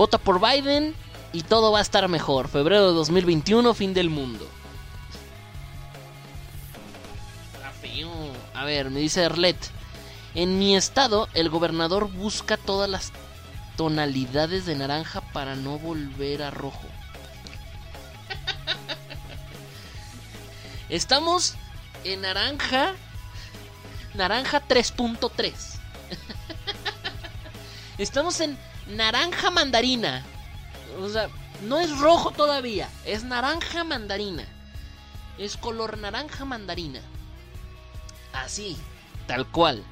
Vota por Biden y todo va a estar mejor. Febrero de 2021, fin del mundo. A ver, me dice Erlet. En mi estado, el gobernador busca todas las tonalidades de naranja para no volver a rojo. (laughs) Estamos en naranja. Naranja 3.3. (laughs) Estamos en naranja mandarina. O sea, no es rojo todavía. Es naranja mandarina. Es color naranja mandarina. Así, tal cual.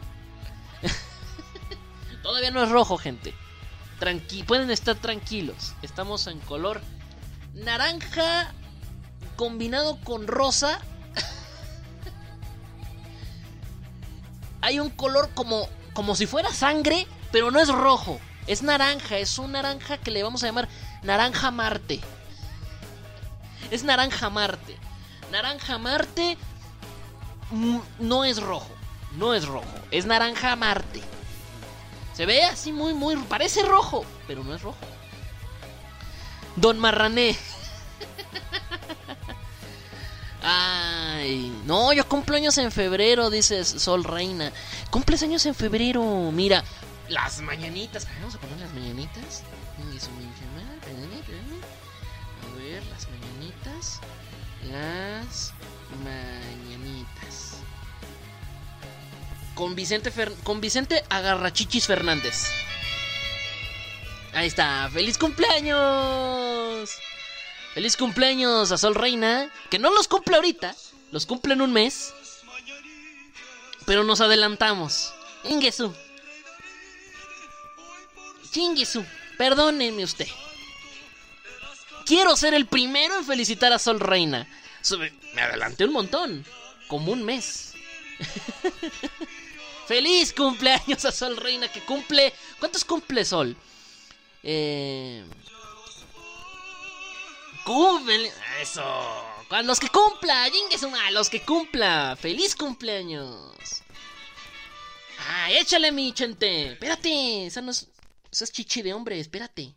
(laughs) todavía no es rojo, gente. Tranqui pueden estar tranquilos. Estamos en color naranja combinado con rosa. (laughs) Hay un color como, como si fuera sangre, pero no es rojo. Es naranja, es un naranja que le vamos a llamar naranja Marte. Es naranja Marte. Naranja Marte mm, no es rojo. No es rojo. Es naranja Marte. Se ve así muy, muy... Parece rojo, pero no es rojo. Don Marrané. (laughs) Ay, no, yo cumplo años en febrero, dice Sol Reina. Cumples años en febrero, mira, las mañanitas. Vamos a poner las mañanitas. A ver, las mañanitas. Las mañanitas. Con Vicente, Fer... con Vicente Agarrachichis Fernández. Ahí está. ¡Feliz cumpleaños! ¡Feliz cumpleaños a Sol Reina! Que no los cumple ahorita, los cumple en un mes. Pero nos adelantamos. Ingesu. Chinguesu. Perdóneme usted. Quiero ser el primero en felicitar a Sol Reina. Me adelanté un montón. Como un mes. (laughs) ¡Feliz cumpleaños a Sol Reina que cumple... ¿Cuántos cumple Sol? Eh... Cumple... Eso. A los que cumpla. Jingue su madre, los que cumpla. ¡Feliz cumpleaños! ¡Ay, échale mi chente! Espérate. Esa no es... Esa es chichi de hombre. Espérate.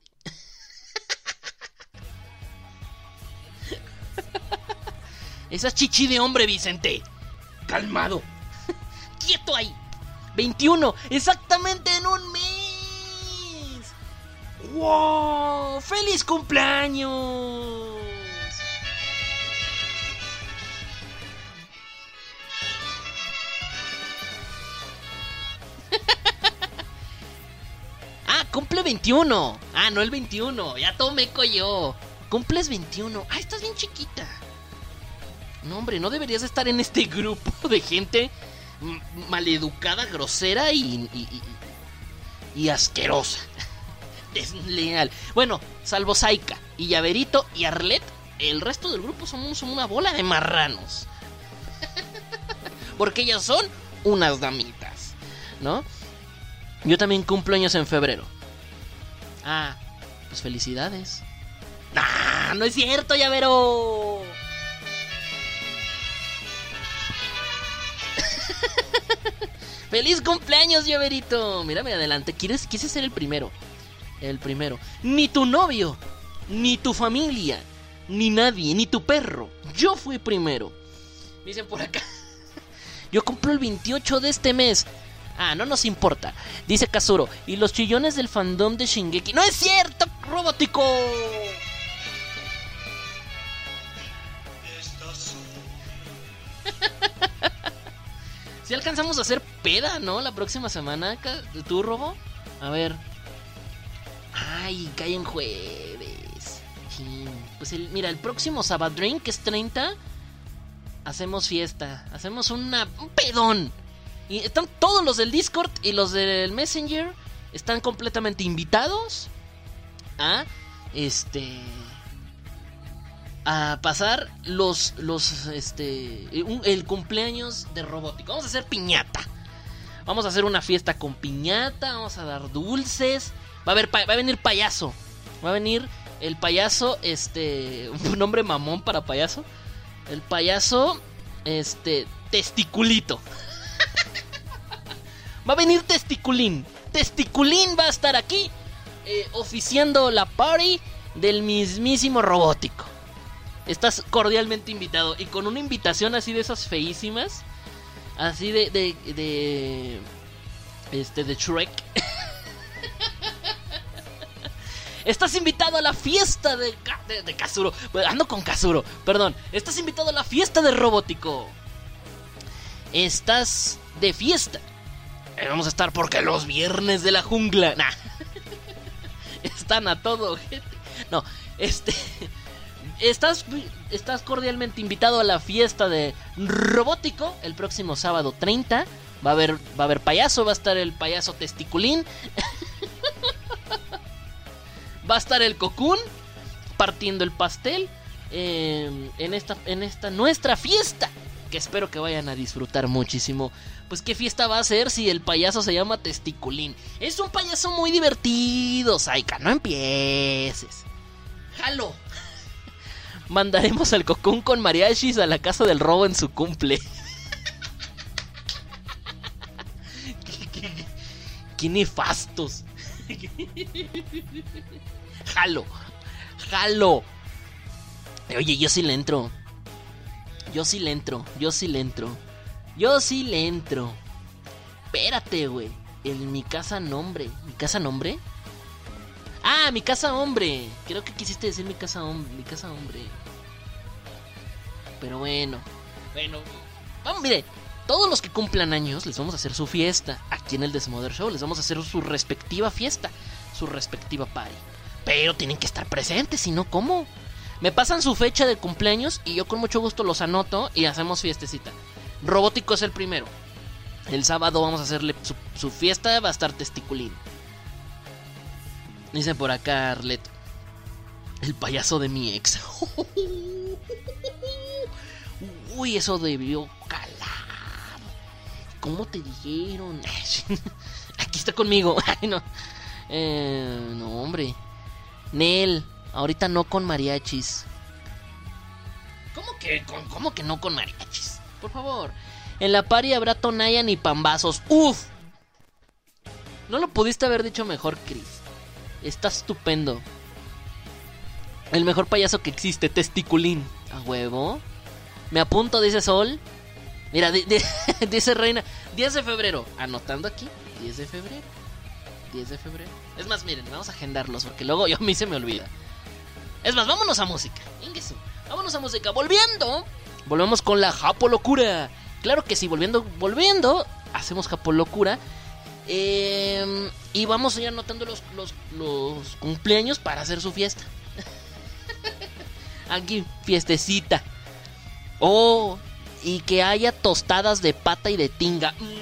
Esa es chichi de hombre, Vicente. Calmado. Quieto ahí. 21. Exactamente en un mes. ¡Wow! ¡Feliz cumpleaños! Cumple 21. Ah, no el 21. Ya tomé yo. Cumples 21. Ah, estás bien chiquita. No, hombre, no deberías estar en este (laughs) grupo de gente maleducada, grosera y, y, y- y asquerosa. (laughs) Desleal. Bueno, salvo Saika y Llaverito y Arlet, el resto del grupo somos una bola de marranos. (laughs) Porque ellas son unas damitas, ¿no? Yo también cumplo años en febrero. Ah, pues felicidades. ¡Ah! ¡No es cierto, llavero! (laughs) ¡Feliz cumpleaños, llaverito! Mírame adelante. ¿Quieres, quise ser el primero. El primero. Ni tu novio, ni tu familia, ni nadie, ni tu perro. Yo fui primero. Dicen por acá. (laughs) Yo cumplo el 28 de este mes. Ah, no nos importa. Dice Kazuro. Y los chillones del fandom de Shingeki. ¡No es cierto, robótico! (laughs) Si alcanzamos a hacer peda, ¿no? La próxima semana. ¿Tú, Robo? A ver. Ay, cae en jueves. Pues el, mira, el próximo Sabadrin, que es 30, hacemos fiesta. Hacemos una, un pedón. Y están todos los del Discord y los del Messenger. Están completamente invitados a este a pasar los los este un- el cumpleaños de robótico. Vamos a hacer piñata. Vamos a hacer una fiesta con piñata, vamos a dar dulces. Va a haber va a venir payaso. Va a venir el payaso este (laughs) un nombre mamón para payaso. El payaso este testiculito. Va a venir Testiculín. Testiculín va a estar aquí eh, oficiando la party del mismísimo robótico. Estás cordialmente invitado y con una invitación así de esas feísimas, así de de de este de Shrek. (laughs) Estás invitado a la fiesta de, de, de Kazuro. Ando con Kazuro, perdón. Estás invitado a la fiesta de Robótico. Estás de fiesta. Vamos a estar porque los viernes de la jungla. Nah. Están a todo, gente. No, este. Estás, estás cordialmente invitado a la fiesta de Robótico el próximo sábado 30. Va a haber, va a haber payaso, va a estar el payaso testiculín. (laughs) va a estar el cocún partiendo el pastel eh, en, esta, en esta nuestra fiesta. Que espero que vayan a disfrutar muchísimo. Pues qué fiesta va a ser si el payaso se llama Testiculín. Es un payaso muy divertido, Saika. No empieces. Jalo. (laughs) Mandaremos al cocún con mariachis a la casa del robo en su cumple. qué, (laughs) qué- qué nefastos. (laughs) Jalo. Jalo. Oye, yo sí le entro. Yo sí le entro. Yo sí le entro. Yo sí le entro. Espérate, güey. En mi casa nombre. ¿Mi casa nombre? Ah, mi casa hombre. Creo que quisiste decir mi casa hombre. Mi casa hombre. Pero bueno. Bueno. Vamos, mire. Todos los que cumplan años les vamos a hacer su fiesta. Aquí en el Desmother Show les vamos a hacer su respectiva fiesta. su respectiva party. Pero tienen que estar presentes, si no, ¿cómo? Me pasan su fecha de cumpleaños y yo con mucho gusto los anoto y hacemos fiestecita. Robótico es el primero. El sábado vamos a hacerle su, fiesta, va a estar testiculín. Dice por acá Arlet. El payaso de mi ex. (laughs) Uy, eso debió calar. ¿Cómo te dijeron? (laughs) Aquí está conmigo. (laughs) Ay, no. Eh, no, hombre. Nel, ahorita no con mariachis. ¿Cómo que, con, ¿Cómo que no con mariachis? Por favor. En la pari habrá Tonayan y pambazos. ¡Uf! No lo pudiste haber dicho mejor, Chris. Está estupendo. El mejor payaso que existe, testiculín. A huevo. Me apunto, dice Sol. Mira, di- di- (laughs) dice Reina. 10 de febrero. Anotando aquí. 10 de febrero. 10 de febrero. Es más, miren, vamos a agendarlos porque luego yo a mí se me olvida. Es más, vámonos a música. Vámonos a música. Volviendo. Volvemos con la Japo Locura. Claro que sí, volviendo, volviendo. Hacemos Japo Locura. Eh, y vamos a ir anotando los, los, los cumpleaños para hacer su fiesta. (laughs) Aquí, fiestecita. Oh, y que haya tostadas de pata y de tinga. Mm.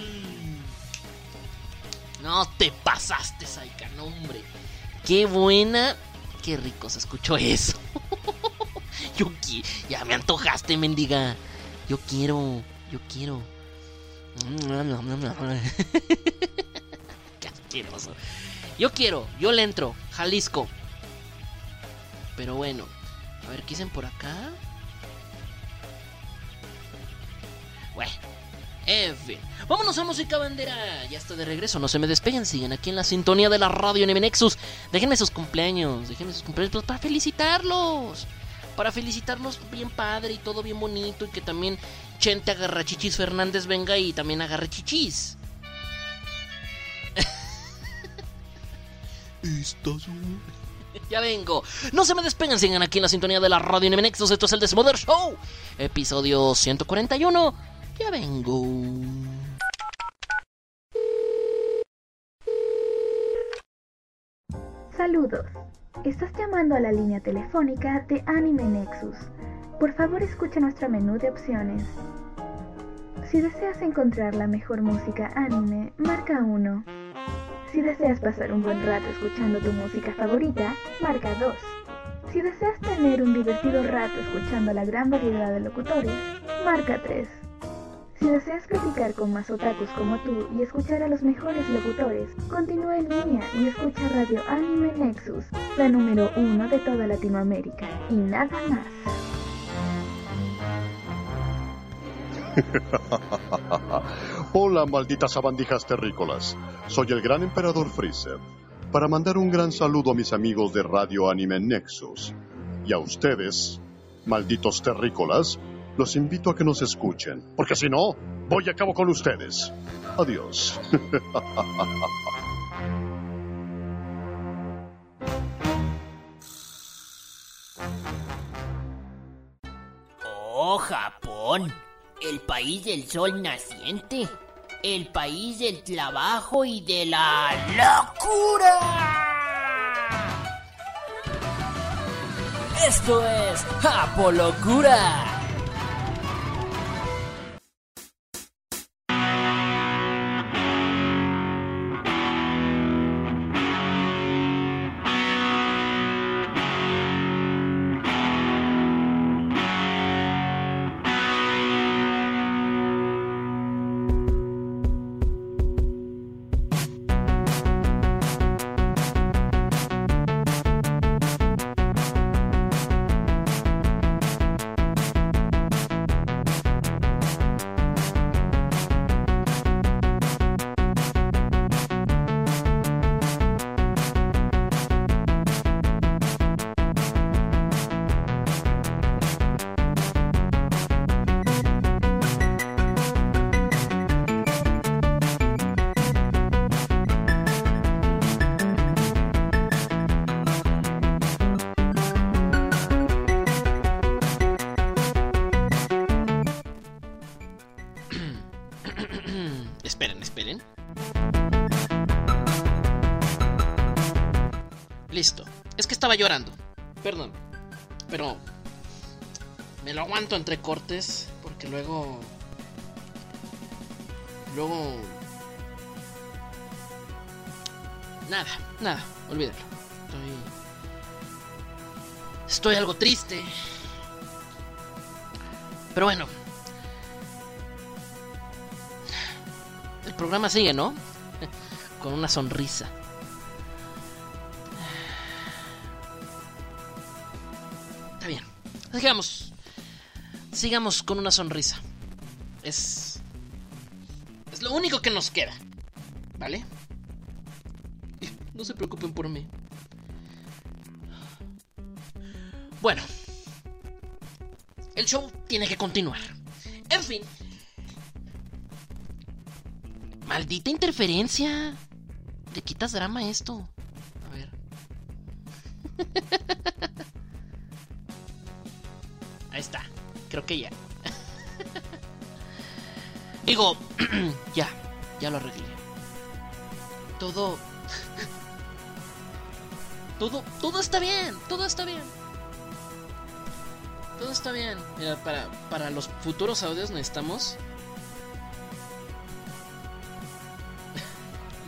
No te pasaste, Saika, no, hombre. Qué buena. Qué rico se escuchó eso. (laughs) Yo ya me antojaste, mendiga. Yo quiero, yo quiero. (laughs) Qué asqueroso. Yo quiero, yo le entro. Jalisco. Pero bueno, a ver, ¿qué dicen por acá? Bueno, en fin. Vámonos a música bandera. Ya está de regreso. No se me despeguen. Siguen aquí en la sintonía de la radio en Nexus. Déjenme sus cumpleaños. Déjenme sus cumpleaños pues, para felicitarlos. Para felicitarlos bien padre y todo bien bonito. Y que también Chente Agarrachichis Fernández venga y también agarre chichis. Estás (laughs) ya vengo. No se me despeguen, sigan aquí en la sintonía de la radio Nexus. Esto es el Desmoder Show, episodio 141. Ya vengo. Saludos. Estás llamando a la línea telefónica de Anime Nexus. Por favor, escucha nuestro menú de opciones. Si deseas encontrar la mejor música anime, marca 1. Si deseas pasar un buen rato escuchando tu música favorita, marca 2. Si deseas tener un divertido rato escuchando la gran variedad de locutores, marca 3. Si deseas platicar con más otakus como tú y escuchar a los mejores locutores, continúa en línea y escucha Radio Anime Nexus, la número uno de toda Latinoamérica, y nada más. (laughs) Hola, malditas sabandijas terrícolas. Soy el gran emperador Freezer. Para mandar un gran saludo a mis amigos de Radio Anime Nexus. Y a ustedes, malditos terrícolas, los invito a que nos escuchen. Porque si no, voy a cabo con ustedes. Adiós. Oh, Japón, el país del sol naciente, el país del trabajo y de la locura. Esto es Japolocura. Esperen, esperen. listo. Es que estaba llorando. Perdón. Pero me lo aguanto entre cortes porque luego luego nada, nada, olvídalo. Estoy estoy algo triste. Pero bueno. Programa sigue, ¿no? (laughs) Con una sonrisa. Está bien. Sigamos. Sigamos con una sonrisa. Es. Es lo único que nos queda. ¿Vale? No se preocupen por mí. Bueno. El show tiene que continuar. En fin. Maldita interferencia. Le quitas drama esto. A ver. (laughs) Ahí está. Creo que ya. (laughs) Digo, (clears throat) ya. Ya lo arreglé. Todo... (laughs) Todo, todo está bien. Todo está bien. Todo está bien. Mira, para, para los futuros audios necesitamos.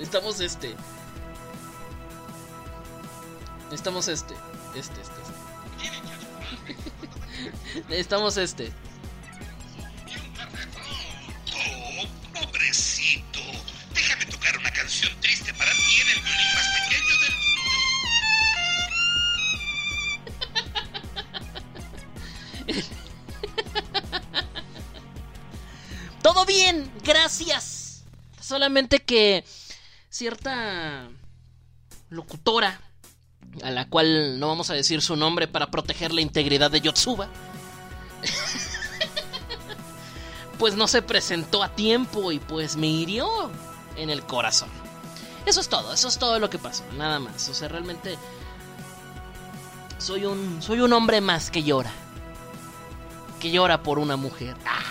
Necesitamos este. Necesitamos este. Este, este, este. (laughs) necesitamos este. Oh, pobrecito. Déjame tocar una canción triste para ti en el violín más pequeño del (laughs) Todo bien, gracias. Solamente que cierta locutora, a la cual no vamos a decir su nombre para proteger la integridad de Yotsuba, (laughs) pues no se presentó a tiempo y pues me hirió en el corazón. Eso es todo, eso es todo lo que pasó, nada más. O sea, realmente soy un soy un hombre más que llora. Que llora por una mujer. ¡Ah!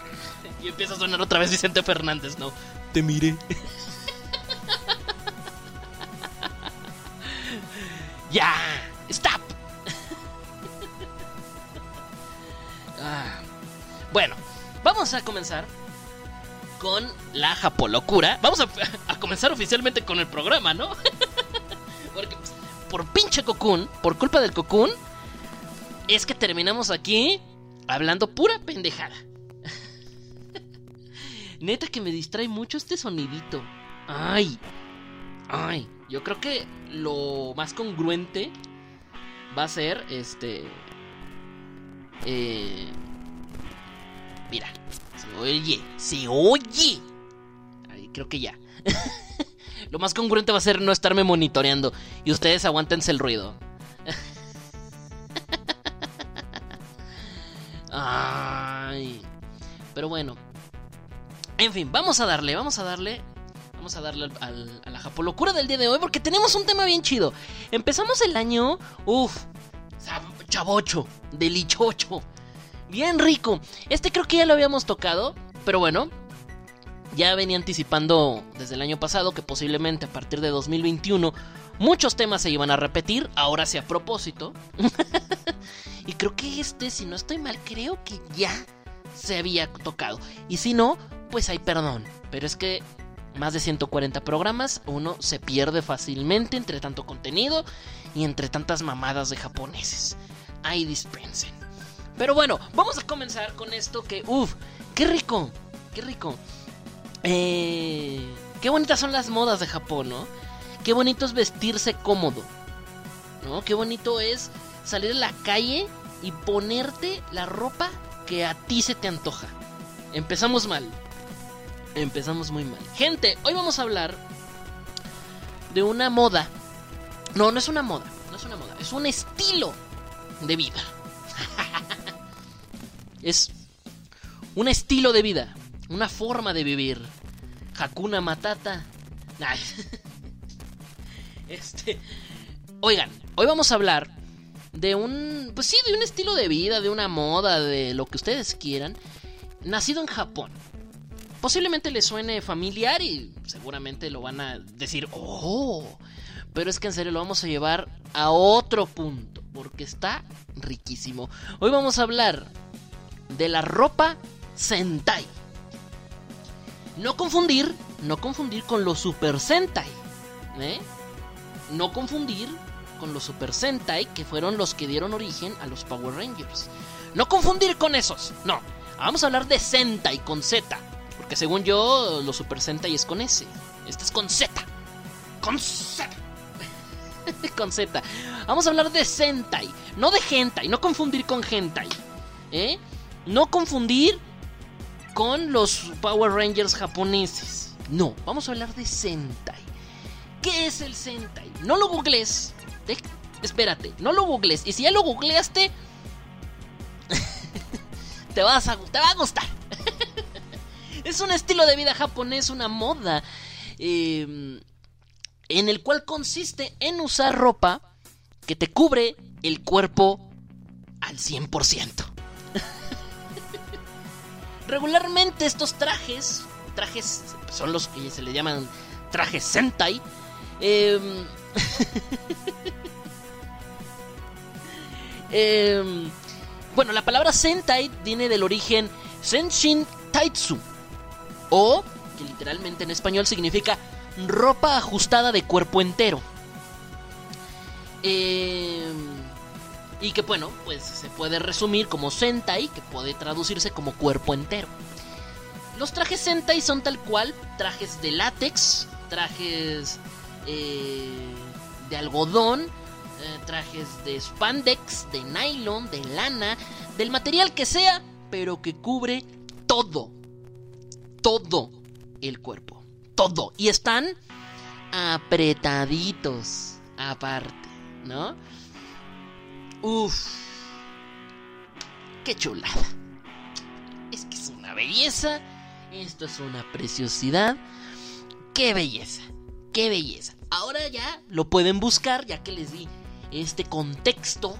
(laughs) Y empieza a sonar otra vez Vicente Fernández, ¿no? Te miré. (laughs) vamos a comenzar con la Japolocura. Vamos a, comenzar oficialmente con el programa, ¿no? (laughs) Porque pues, por pinche Cocoon, por culpa del Cocoon, es que terminamos aquí hablando pura pendejada. (laughs) Neta que me distrae mucho este sonidito. Ay. Ay. Yo creo que lo más congruente va a ser este. Eh. Oye. Se oye. Creo que ya. (laughs) lo más congruente va a ser no estarme monitoreando. Y ustedes aguántense el ruido. (laughs) Ay. Pero bueno. En fin, vamos a darle, vamos a darle. Vamos a darle al, a la japolocura del día de hoy porque tenemos un tema bien chido. Empezamos el año. Uf. Chavocho. Delichocho. Bien rico. Este creo que ya lo habíamos tocado. Pero bueno. Ya venía anticipando desde el año pasado que posiblemente a partir de 2021 muchos temas se iban a repetir. Ahora sí a propósito. (laughs) Y creo que este, si no estoy mal, creo que ya se había tocado. Y si no, pues hay perdón. Pero es que más de 140 programas, uno se pierde fácilmente entre tanto contenido y entre tantas mamadas de japoneses. Ahí dispensen. Pero bueno, vamos a comenzar con esto que, uff, qué rico, qué rico. Eh, qué bonitas son las modas de Japón, ¿no? Qué bonito es vestirse cómodo. ¿No? Qué bonito es salir a la calle y ponerte la ropa que a ti se te antoja. Empezamos mal. Empezamos muy mal. Gente, hoy vamos a hablar de una moda. No, no es una moda. No es una moda. Es un estilo de vida. (laughs) es un estilo de vida. Una forma de vivir. Hakuna Matata. (laughs) Este. Oigan, hoy vamos a hablar de un. Pues sí, de un estilo de vida, de una moda, de lo que ustedes quieran. Nacido en Japón. Posiblemente les suene familiar y seguramente lo van a decir, oh. Pero es que en serio lo vamos a llevar a otro punto, porque está riquísimo. Hoy vamos a hablar de la ropa Sentai. No confundir, no confundir con los Super Sentai. ¿eh? No confundir con los Super Sentai que fueron los que dieron origen a los Power Rangers. No confundir con esos, no. Vamos a hablar de Sentai con Z. Porque según yo, los Super Sentai es con S. Este es con Z. Con Z. (laughs) con Z. Vamos a hablar de Sentai. No de Hentai. No confundir con Hentai. ¿Eh? No confundir con los Power Rangers japoneses. No, vamos a hablar de Sentai. ¿Qué es el Sentai? No lo googlees. Espérate, no lo googlees. Y si ya lo googleaste, (laughs) te, vas a, te va a gustar. (laughs) es un estilo de vida japonés, una moda. eh, en el cual consiste en usar ropa que te cubre el cuerpo al 100%. (laughs) Regularmente estos trajes, trajes son los que se le llaman trajes Sentai, (laughs) em, bueno, la palabra Sentai viene del origen Senshin Taitsu, o que literalmente en español significa ropa ajustada de cuerpo entero. Eh, y que bueno, pues se puede resumir como Sentai, que puede traducirse como cuerpo entero. Los trajes Sentai son tal cual trajes de látex, trajes eh, de algodón, eh, trajes de spandex, de nylon, de lana, del material que sea, pero que cubre todo, todo el cuerpo, todo. Y están apretaditos aparte, ¿no? Uf, qué chulada. Es que es una belleza, esto es una preciosidad. Qué belleza, qué belleza. Ahora ya lo pueden buscar, ya que les di este contexto.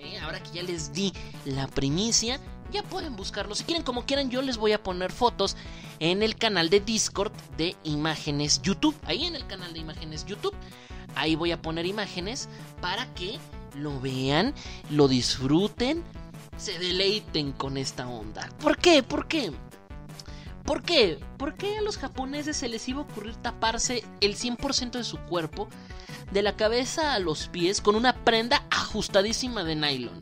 ¿eh? Ahora que ya les di la primicia, ya pueden buscarlo. Si quieren, como quieran, yo les voy a poner fotos en el canal de Discord de imágenes YouTube. Ahí en el canal de imágenes YouTube. Ahí voy a poner imágenes para que lo vean, lo disfruten, se deleiten con esta onda. ¿Por qué? ¿Por qué? ¿Por qué? ¿Por qué a los japoneses se les iba a ocurrir taparse el 100% de su cuerpo, de la cabeza a los pies, con una prenda ajustadísima de nylon?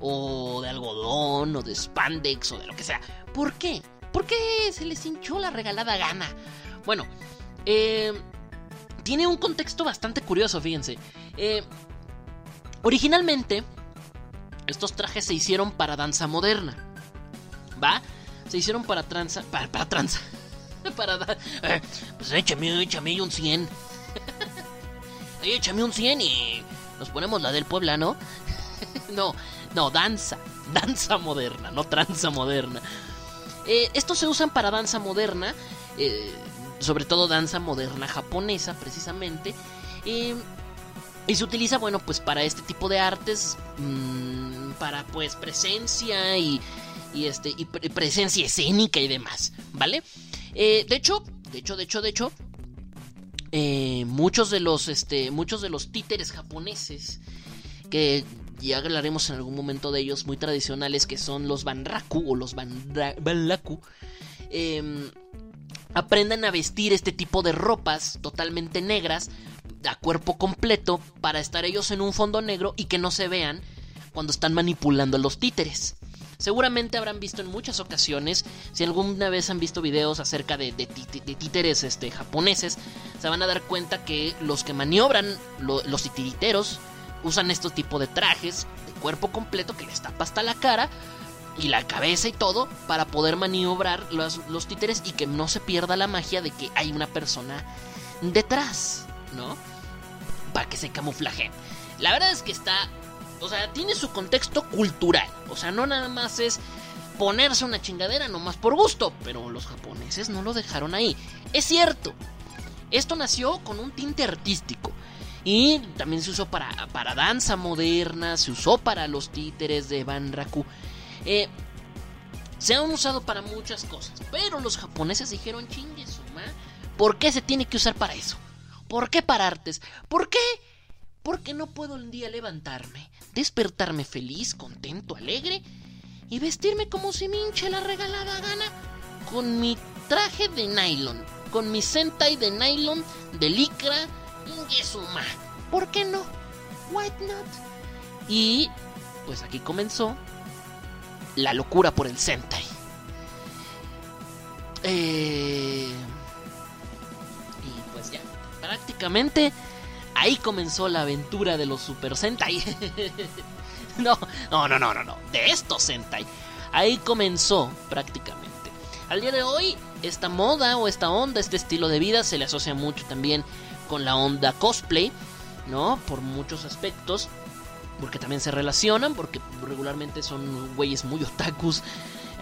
O de algodón, o de spandex, o de lo que sea. ¿Por qué? ¿Por qué se les hinchó la regalada gana? Bueno, eh, tiene un contexto bastante curioso, fíjense. Eh, originalmente, estos trajes se hicieron para danza moderna. ¿Va? Se hicieron para tranza. Para, tranza. (laughs) para eh, pues échame, échame un 100. (laughs) Ahí échame un 100 y nos ponemos la del Puebla, ¿no? (laughs) no, no, danza. Danza moderna, no tranza moderna. Eh, estos se usan para danza moderna. eh, sobre todo danza moderna japonesa, precisamente. eh, y se utiliza, bueno, pues para este tipo de artes, mm, para pues presencia y, y este y pre- presencia escénica y demás, ¿vale? Eh, de hecho, de hecho, de hecho, de hecho, eh, muchos de los este, muchos de los títeres japoneses que ya hablaremos en algún momento de ellos muy tradicionales que son los banraku o los banraku em, aprendan a vestir este tipo de ropas totalmente negras a cuerpo completo para estar ellos en un fondo negro y que no se vean cuando están manipulando a los títeres. Seguramente habrán visto en muchas ocasiones, si alguna vez han visto videos acerca de, de tí- de títeres este, japoneses, se van a dar cuenta que los que maniobran lo- los titiriteros usan estos tipos de trajes de cuerpo completo que les tapa hasta la cara y la cabeza y todo para poder maniobrar los, los títeres y que no se pierda la magia de que hay una persona detrás, ¿no? Para que se camuflajen. La verdad es que está, o sea, tiene su contexto cultural, o sea, no nada más es ponerse una chingadera nomás por gusto, pero los japoneses no lo dejaron ahí. Es cierto, esto nació con un tinte artístico. Y también se usó para, para danza moderna, se usó para los títeres de Banraku. Eh, se han usado para muchas cosas, pero los japoneses dijeron, chingue su ma, ¿por qué se tiene que usar para eso? ¿Por qué parartes? ¿Por qué? Porque no puedo un día levantarme, despertarme feliz, contento, alegre y vestirme como si me hinche la regalada gana con mi traje de nylon, con mi sentai de nylon, de licra, ingesuma. ¿Por qué no? Why not? Y pues aquí comenzó la locura por el sentai. Eh... Prácticamente ahí comenzó la aventura de los Super Sentai. (laughs) no, no, no, no, no, de estos Sentai. Ahí comenzó prácticamente. Al día de hoy, esta moda o esta onda, este estilo de vida se le asocia mucho también con la onda cosplay, ¿no? Por muchos aspectos. Porque también se relacionan, porque regularmente son güeyes muy otakus.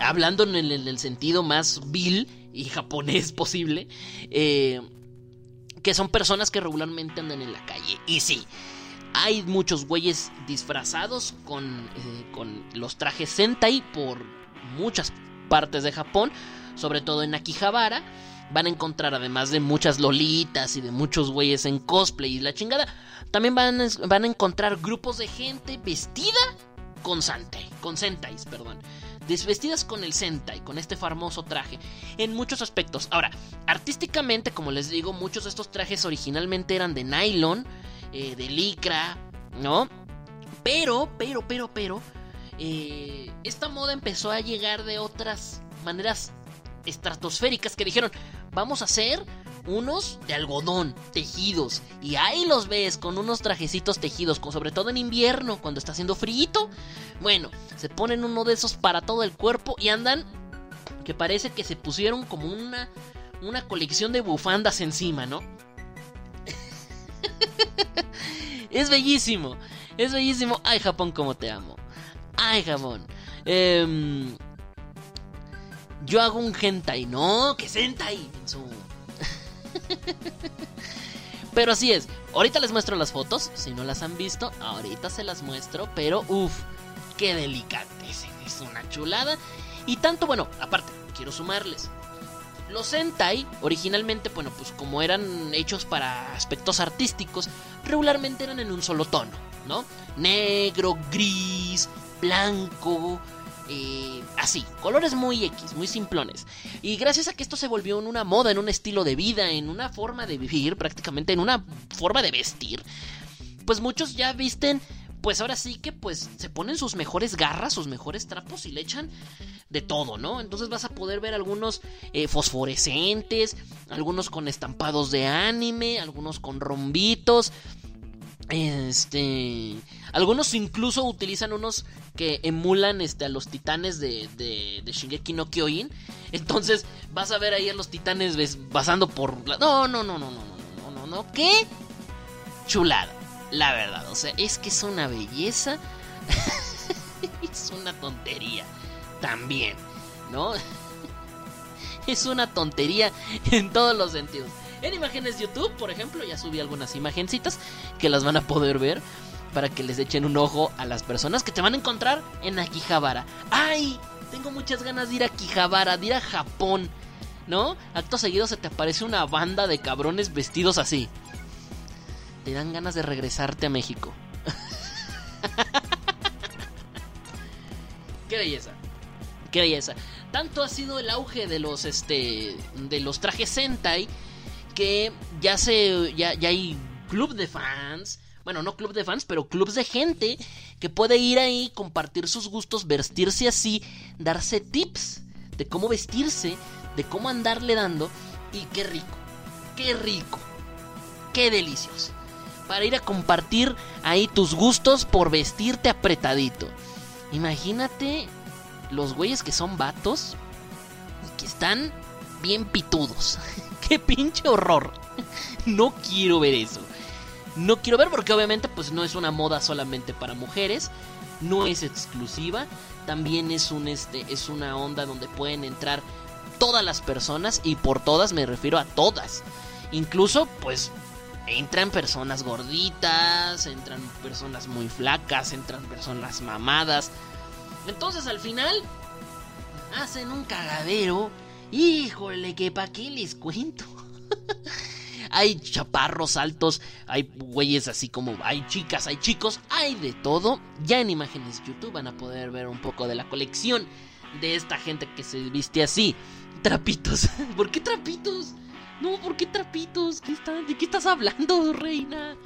Hablando en el, en el sentido más vil y japonés (laughs) posible. Eh, que son personas que regularmente andan en la calle. Y sí, hay muchos güeyes disfrazados con, eh, con los trajes Sentai por muchas partes de Japón, sobre todo en Akihabara. Van a encontrar, además de muchas lolitas y de muchos güeyes en cosplay y la chingada, también van a, van a encontrar grupos de gente vestida con Sentai, con Sentais, perdón desvestidas con el Sentai, con este famoso traje, en muchos aspectos. Ahora, artísticamente, como les digo, muchos de estos trajes originalmente eran de nylon, eh, de licra, ¿no? Pero, pero, pero, pero, eh, esta moda empezó a llegar de otras maneras estratosféricas que dijeron, vamos a hacer unos de algodón, tejidos. Y ahí los ves con unos trajecitos tejidos, sobre todo en invierno, cuando está haciendo frío. Bueno, se ponen uno de esos para todo el cuerpo y andan que parece que se pusieron como una, una colección de bufandas encima, ¿no? (laughs) es bellísimo, es bellísimo. Ay, Japón, como te amo. Ay, Japón. Eh, yo hago un hentai, no, en su (laughs) pero así es. Ahorita les muestro las fotos. Si no las han visto, ahorita se las muestro. Pero uff, qué delicatez. Es una chulada. Y tanto, bueno, aparte, quiero sumarles. Los Sentai, originalmente, bueno, pues como eran hechos para aspectos artísticos, regularmente eran en un solo tono, ¿no? Negro, gris, blanco, así, colores muy X, muy simplones. Y gracias a que esto se volvió en una moda, en un estilo de vida, en una forma de vivir, prácticamente en una forma de vestir, pues muchos ya visten, pues ahora sí que pues se ponen sus mejores garras, sus mejores trapos y le echan de todo, ¿no? Entonces vas a poder ver algunos eh, fosforescentes, algunos con estampados de anime, algunos con rombitos. Este. Algunos incluso utilizan unos que emulan este, a los titanes de, de, de Shingeki no Kyojin. Entonces vas a ver ahí a los titanes pasando por. No, no, no, no, no, no, no, no, no. ¿Qué? Chulada, la verdad. O sea, es que es una belleza. (laughs) es una tontería. También, ¿no? (laughs) es una tontería en todos los sentidos. En imágenes YouTube, por ejemplo, ya subí algunas imagencitas que las van a poder ver para que les echen un ojo a las personas que te van a encontrar en Akihabara. ¡Ay! Tengo muchas ganas de ir a Akihabara, de ir a Japón. ¿No? Acto seguido se te aparece una banda de cabrones vestidos así. Te dan ganas de regresarte a México. (laughs) Qué belleza. Qué belleza. Tanto ha sido el auge de los este de los trajes Sentai que ya se ya, ya hay club de fans, bueno, no club de fans, pero clubs de gente que puede ir ahí, compartir sus gustos, vestirse así, darse tips de cómo vestirse, de cómo andarle dando y qué rico, qué rico, qué delicioso. Para ir a compartir ahí tus gustos por vestirte apretadito. Imagínate los güeyes que son vatos y que están bien pitudos. (laughs) ¡Qué pinche horror! (laughs) No quiero ver eso. No quiero ver porque obviamente pues no es una moda solamente para mujeres, no es exclusiva, también es un este es una onda donde pueden entrar todas las personas y por todas me refiero a todas. Incluso pues entran personas gorditas, entran personas muy flacas, entran personas mamadas. Entonces al final hacen un cagadero Híjole, que pa' qué les cuento. (laughs) Hay chaparros altos, hay güeyes así como, hay chicas, hay chicos, hay de todo. Ya en imágenes YouTube van a poder ver un poco de la colección de esta gente que se viste así. Trapitos. (laughs) ¿Por qué trapitos? No, ¿por qué trapitos? ¿Qué está- ¿De qué estás hablando, (laughs) reina?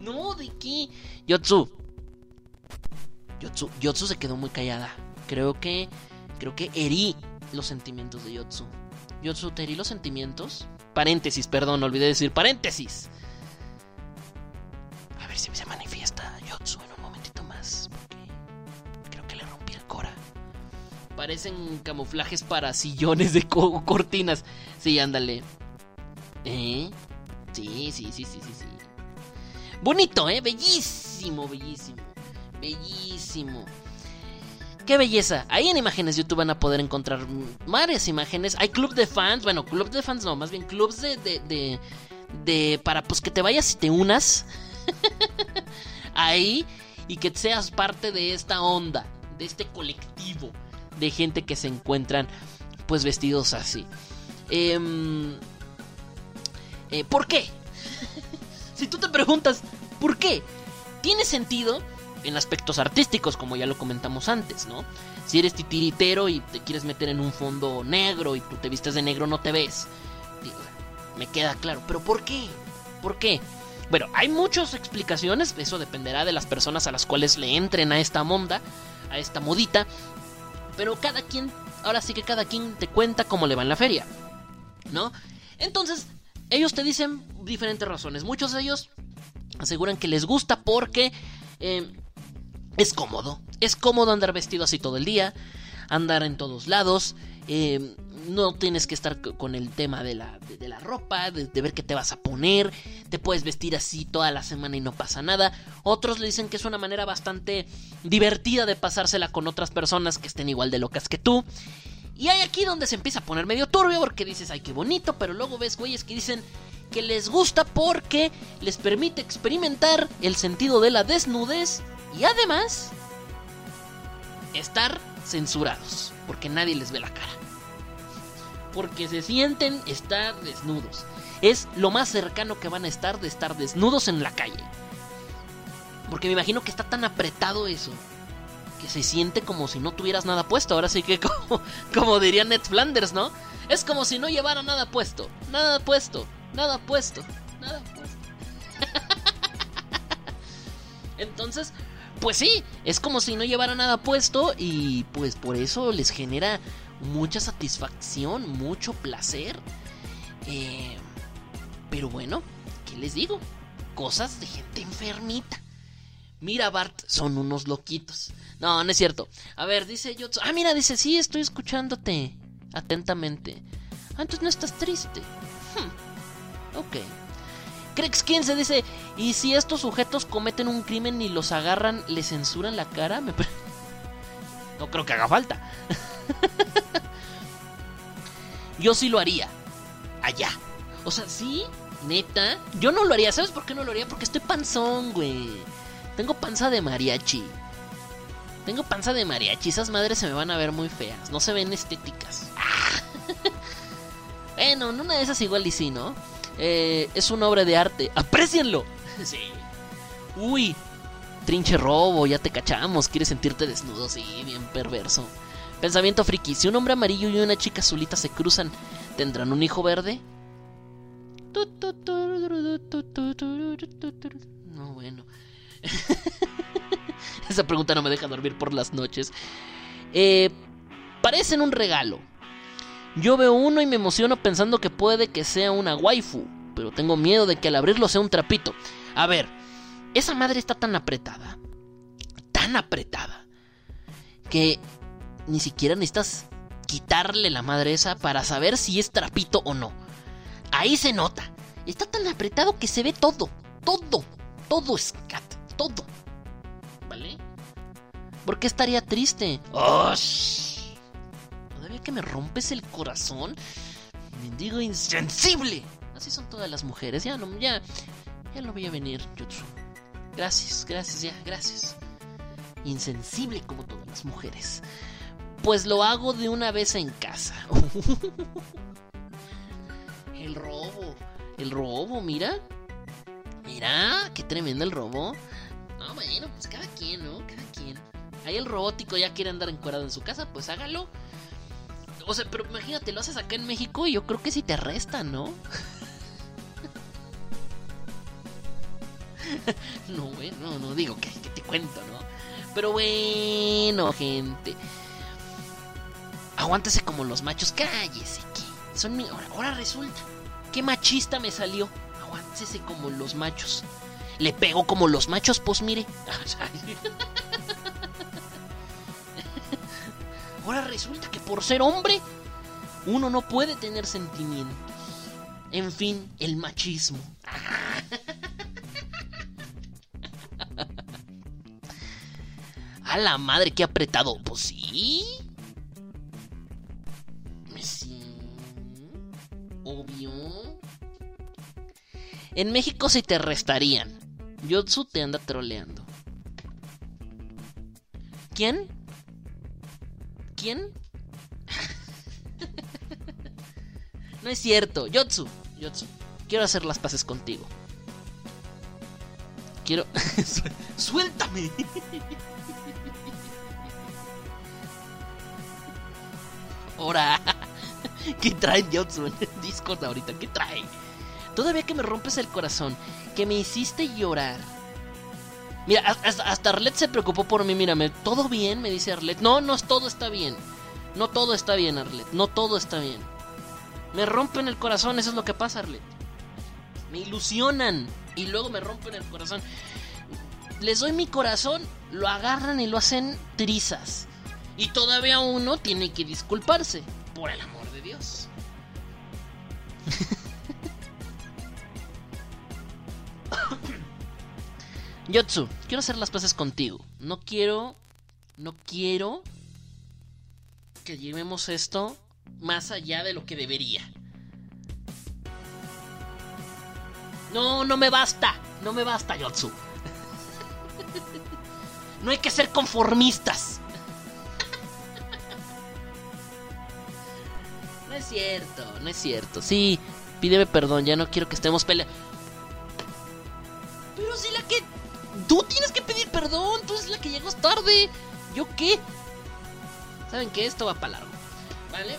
No, ¿de qué? Yotsu. Yotsu, Yotsu se quedó muy callada. Creo que. Creo que herí los sentimientos de Yotsu. Yotsu, ¿te herí los sentimientos? Paréntesis, perdón, olvidé decir paréntesis. A ver si se manifiesta Yotsu en un momentito más. Porque creo que le rompí el cora. Parecen camuflajes para sillones de co- cortinas. Sí, ándale. ¿Eh? Sí, sí, sí, sí, sí, sí. Bonito, ¿eh? Bellísimo, bellísimo. Bellísimo. Qué belleza. Ahí en imágenes YouTube van a poder encontrar varias imágenes. Hay club de fans. Bueno, club de fans no, más bien clubs de. de, de, de- para pues que te vayas y te unas. (laughs) ahí. Y que seas parte de esta onda. De este colectivo. De gente que se encuentran. Pues vestidos así. Em, eh, ¿Por qué? (laughs) si tú te preguntas, ¿por qué? Tiene sentido en aspectos artísticos, como ya lo comentamos antes, ¿no? Si eres titiritero y te quieres meter en un fondo negro y tú te vistes de negro, no te ves. Me queda claro, pero ¿por qué? ¿Por qué? Bueno, hay muchas explicaciones, eso dependerá de las personas a las cuales le entren a esta monda, a esta modita, pero cada quien, ahora sí que cada quien te cuenta cómo le va en la feria, ¿no? Entonces, ellos te dicen diferentes razones. Muchos de ellos aseguran que les gusta porque eh, es cómodo. Es cómodo andar vestido así todo el día, andar en todos lados. eh, no tienes que estar con el tema de la, de, de la ropa, de, de ver qué te vas a poner. Te puedes vestir así toda la semana y no pasa nada. Otros le dicen que es una manera bastante divertida de pasársela con otras personas que estén igual de locas que tú. Y hay aquí donde se empieza a poner medio turbio porque dices, ay, qué bonito, pero luego ves güeyes que dicen que les gusta porque les permite experimentar el sentido de la desnudez y además estar censurados, porque nadie les ve la cara. Porque se sienten estar desnudos. Es lo más cercano que van a estar de estar desnudos en la calle. Porque me imagino que está tan apretado eso que se siente como si no tuvieras nada puesto. Ahora sí que (laughs) como, como diría Ned Flanders, ¿no? Es como si no llevara nada puesto. Nada puesto. Nada puesto. Nada puesto. (laughs) Entonces, pues sí, es como si no llevara nada puesto y pues por eso les genera mucha satisfacción, mucho placer. Eh, pero bueno, ¿qué les digo? Cosas de gente enfermita. Mira, Bart, son unos loquitos. No, no es cierto. A ver, dice Yotsu. Ah, mira, dice, sí, estoy escuchándote atentamente. Ah, entonces no estás triste. Hmm, Ok. Crex15 dice, ¿y si estos sujetos cometen un crimen y los agarran, le censuran la cara? Me (laughs) No creo que haga falta. (laughs) Yo sí lo haría. Allá. O sea, sí, neta. Yo no lo haría. ¿Sabes por qué no lo haría? Porque estoy panzón, güey. Tengo panza de mariachi. Tengo panza de mariachi. Esas madres se me van a ver muy feas. No se ven estéticas. (laughs) bueno, en una de esas igual y sí, ¿no? Eh, es una obra de arte. ¡Aprecienlo! (laughs) sí. Uy. Trinche robo, ya te cachamos. ¿Quieres sentirte desnudo? Sí, bien perverso. Pensamiento friki. Si un hombre amarillo y una chica azulita se cruzan, ¿tendrán un hijo verde? No, bueno. (laughs) Esa pregunta no me deja dormir por las noches. Eh, parecen un regalo. Yo veo uno y me emociono pensando que puede que sea una waifu, pero tengo miedo de que al abrirlo sea un trapito. A ver, esa madre está tan apretada, tan apretada, que ni siquiera necesitas quitarle la madre esa para saber si es trapito o no. Ahí se nota. Está tan apretado que se ve todo, todo, todo, Scat, todo. ¿Vale? ¿Por qué estaría triste? ¡Oh! ¿Todavía que me rompes el corazón? Mendigo insensible. Así son todas las mujeres. Ya no, ya, ya no voy a venir. Gracias, gracias, ya, gracias. Insensible como todas las mujeres. Pues lo hago de una vez en casa. (laughs) el robo. El robo, mira. Mira, qué tremendo el robo. No, bueno, pues cada quien, ¿no? Cada quien. Ahí el robótico ya quiere andar encuadrado en su casa, pues hágalo. O sea, pero imagínate, lo haces acá en México y yo creo que si te arrestan, (laughs) ¿no? no, bueno, no digo que, te cuento, ¿no? Pero bueno, gente. Aguántese como los machos, cállese. Que son mi... ahora, ahora resulta. Qué machista me salió. Aguántese como los machos. Le pego como los machos, pues mire. (laughs) Ahora resulta que por ser hombre, uno no puede tener sentimientos. En fin, el machismo. (laughs) A la madre, qué apretado. Pues sí. Obvio. En México sí te arrestarían. Yotsu te anda troleando. ¿Quién? ¿Quién? no es cierto. Yotsu, Yotsu. Quiero hacer las paces contigo. Quiero... (laughs) ¡Suéltame! Ahora, ¿qué traen Yotsu en el Discord ahorita? ¿Qué traen? Todavía que me rompes el corazón, que me hiciste llorar. Mira, hasta, Arlet se preocupó por mí, mírame. ¿Todo bien? Me dice Arlet. No, no, todo está bien. No todo está bien, Arlet. No todo está bien. Me rompen el corazón, eso es lo que pasa, Arlet. Me ilusionan y luego me rompen el corazón. Les doy mi corazón, lo agarran y lo hacen trizas. Y todavía uno tiene que disculparse. Por el amor de Dios. (laughs) Yotsu, quiero hacer las paces contigo. No quiero. No quiero. Que llevemos esto más allá de lo que debería. No, no me basta. No me basta, Yotsu. (laughs) No hay que ser conformistas. (laughs) No es cierto, no es cierto. Sí, pídeme perdón, ya no quiero que estemos peleando. Tú tienes que pedir perdón, tú eres la que llegó tarde. ¿Yo qué? ¿Saben qué? Esto va para largo. ¿Vale?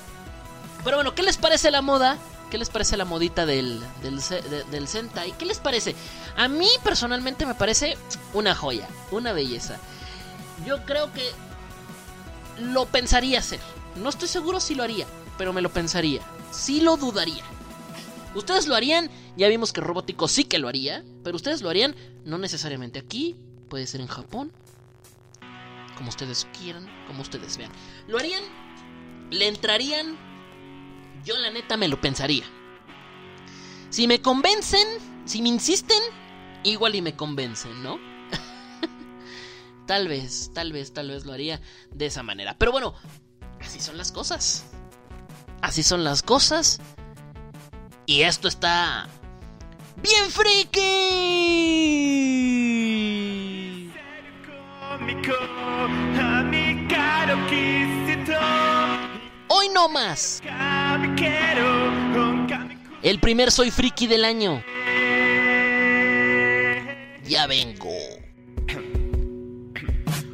Pero bueno, ¿qué les parece la moda? ¿Qué les parece la modita del, del, del Sentai? ¿Qué les parece? A mí personalmente me parece una joya, una belleza. Yo creo que lo pensaría hacer. No estoy seguro si lo haría, pero me lo pensaría. Sí lo dudaría. ¿Ustedes lo harían? Ya vimos que Robótico sí que lo haría, pero ustedes lo harían no necesariamente aquí, puede ser en Japón. Como ustedes quieran, como ustedes vean. ¿Lo harían? ¿Le entrarían? Yo la neta me lo pensaría. Si me convencen, si me insisten, igual y me convencen, ¿no? (laughs) tal vez, tal vez, tal vez lo haría de esa manera. Pero bueno, así son las cosas. Así son las cosas. Y esto está bien friki. Hoy no más. El primer soy friki del año. Ya vengo.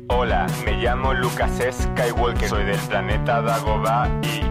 Hola, me llamo Lucas Skywalker, soy del planeta Dagobah y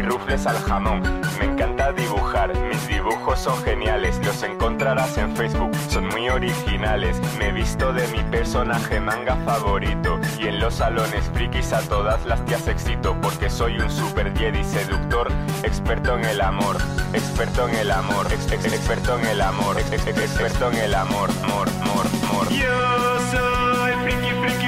rufles al jamón. Me encanta dibujar, mis dibujos son geniales, los encontrarás en Facebook, son muy originales. Me he visto de mi personaje manga favorito y en los salones frikis a todas las tías excito porque soy un super Jedi seductor, experto en el amor, experto en el amor, ex- ex- experto en el amor, ex- ex- experto en el amor, mor, mor, mor. Yo soy friki, friki,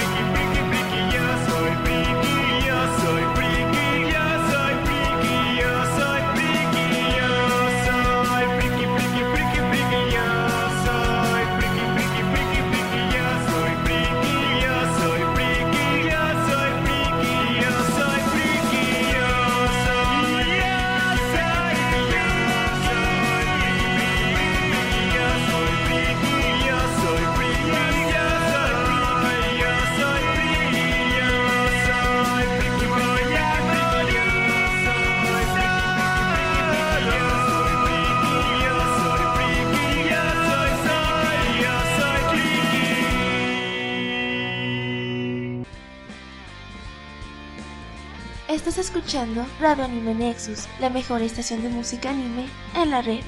Estás escuchando Radio Anime Nexus, la mejor estación de música anime en la red.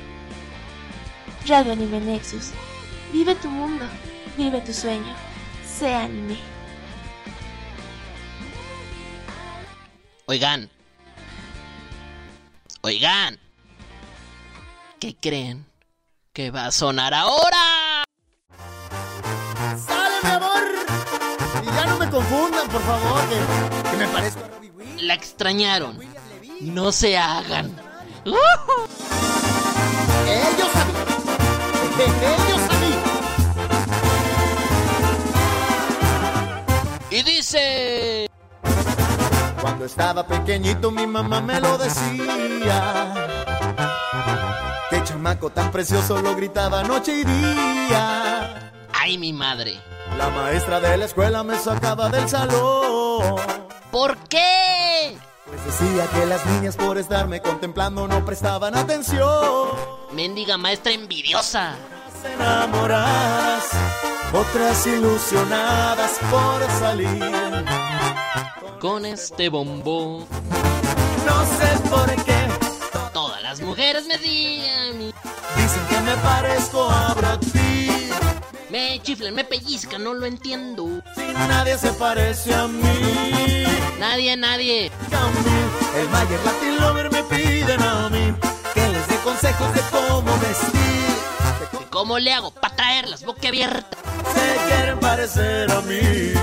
Radio Anime Nexus. Vive tu mundo, vive tu sueño. Sé anime. Oigan. Oigan. ¿Qué creen? Que va a sonar ahora. Confundan, por favor, que, que me parezco a Robbie Williams. La extrañaron. No se hagan. Ellos a mí. Ellos a mí. Y dice... Cuando estaba pequeñito mi mamá me lo decía. Qué chamaco tan precioso lo gritaba noche y día. ¡Ay, mi madre! La maestra de la escuela me sacaba del salón. ¿Por qué? Pues decía que las niñas por estarme contemplando no prestaban atención. Mendiga maestra envidiosa. Enamoradas, otras ilusionadas por salir. Con este bombo. No sé por qué Todas las mujeres me digan. dicen que me parezco a Brad Pitt. Me chiflan, me pellizcan, no lo entiendo. Si nadie se parece a mí. Nadie, nadie. El Mayer Latin Lover me piden a mí que les dé consejos de cómo vestir. ¿Cómo le hago para traerlas boca abierta? Se quieren parecer a mí.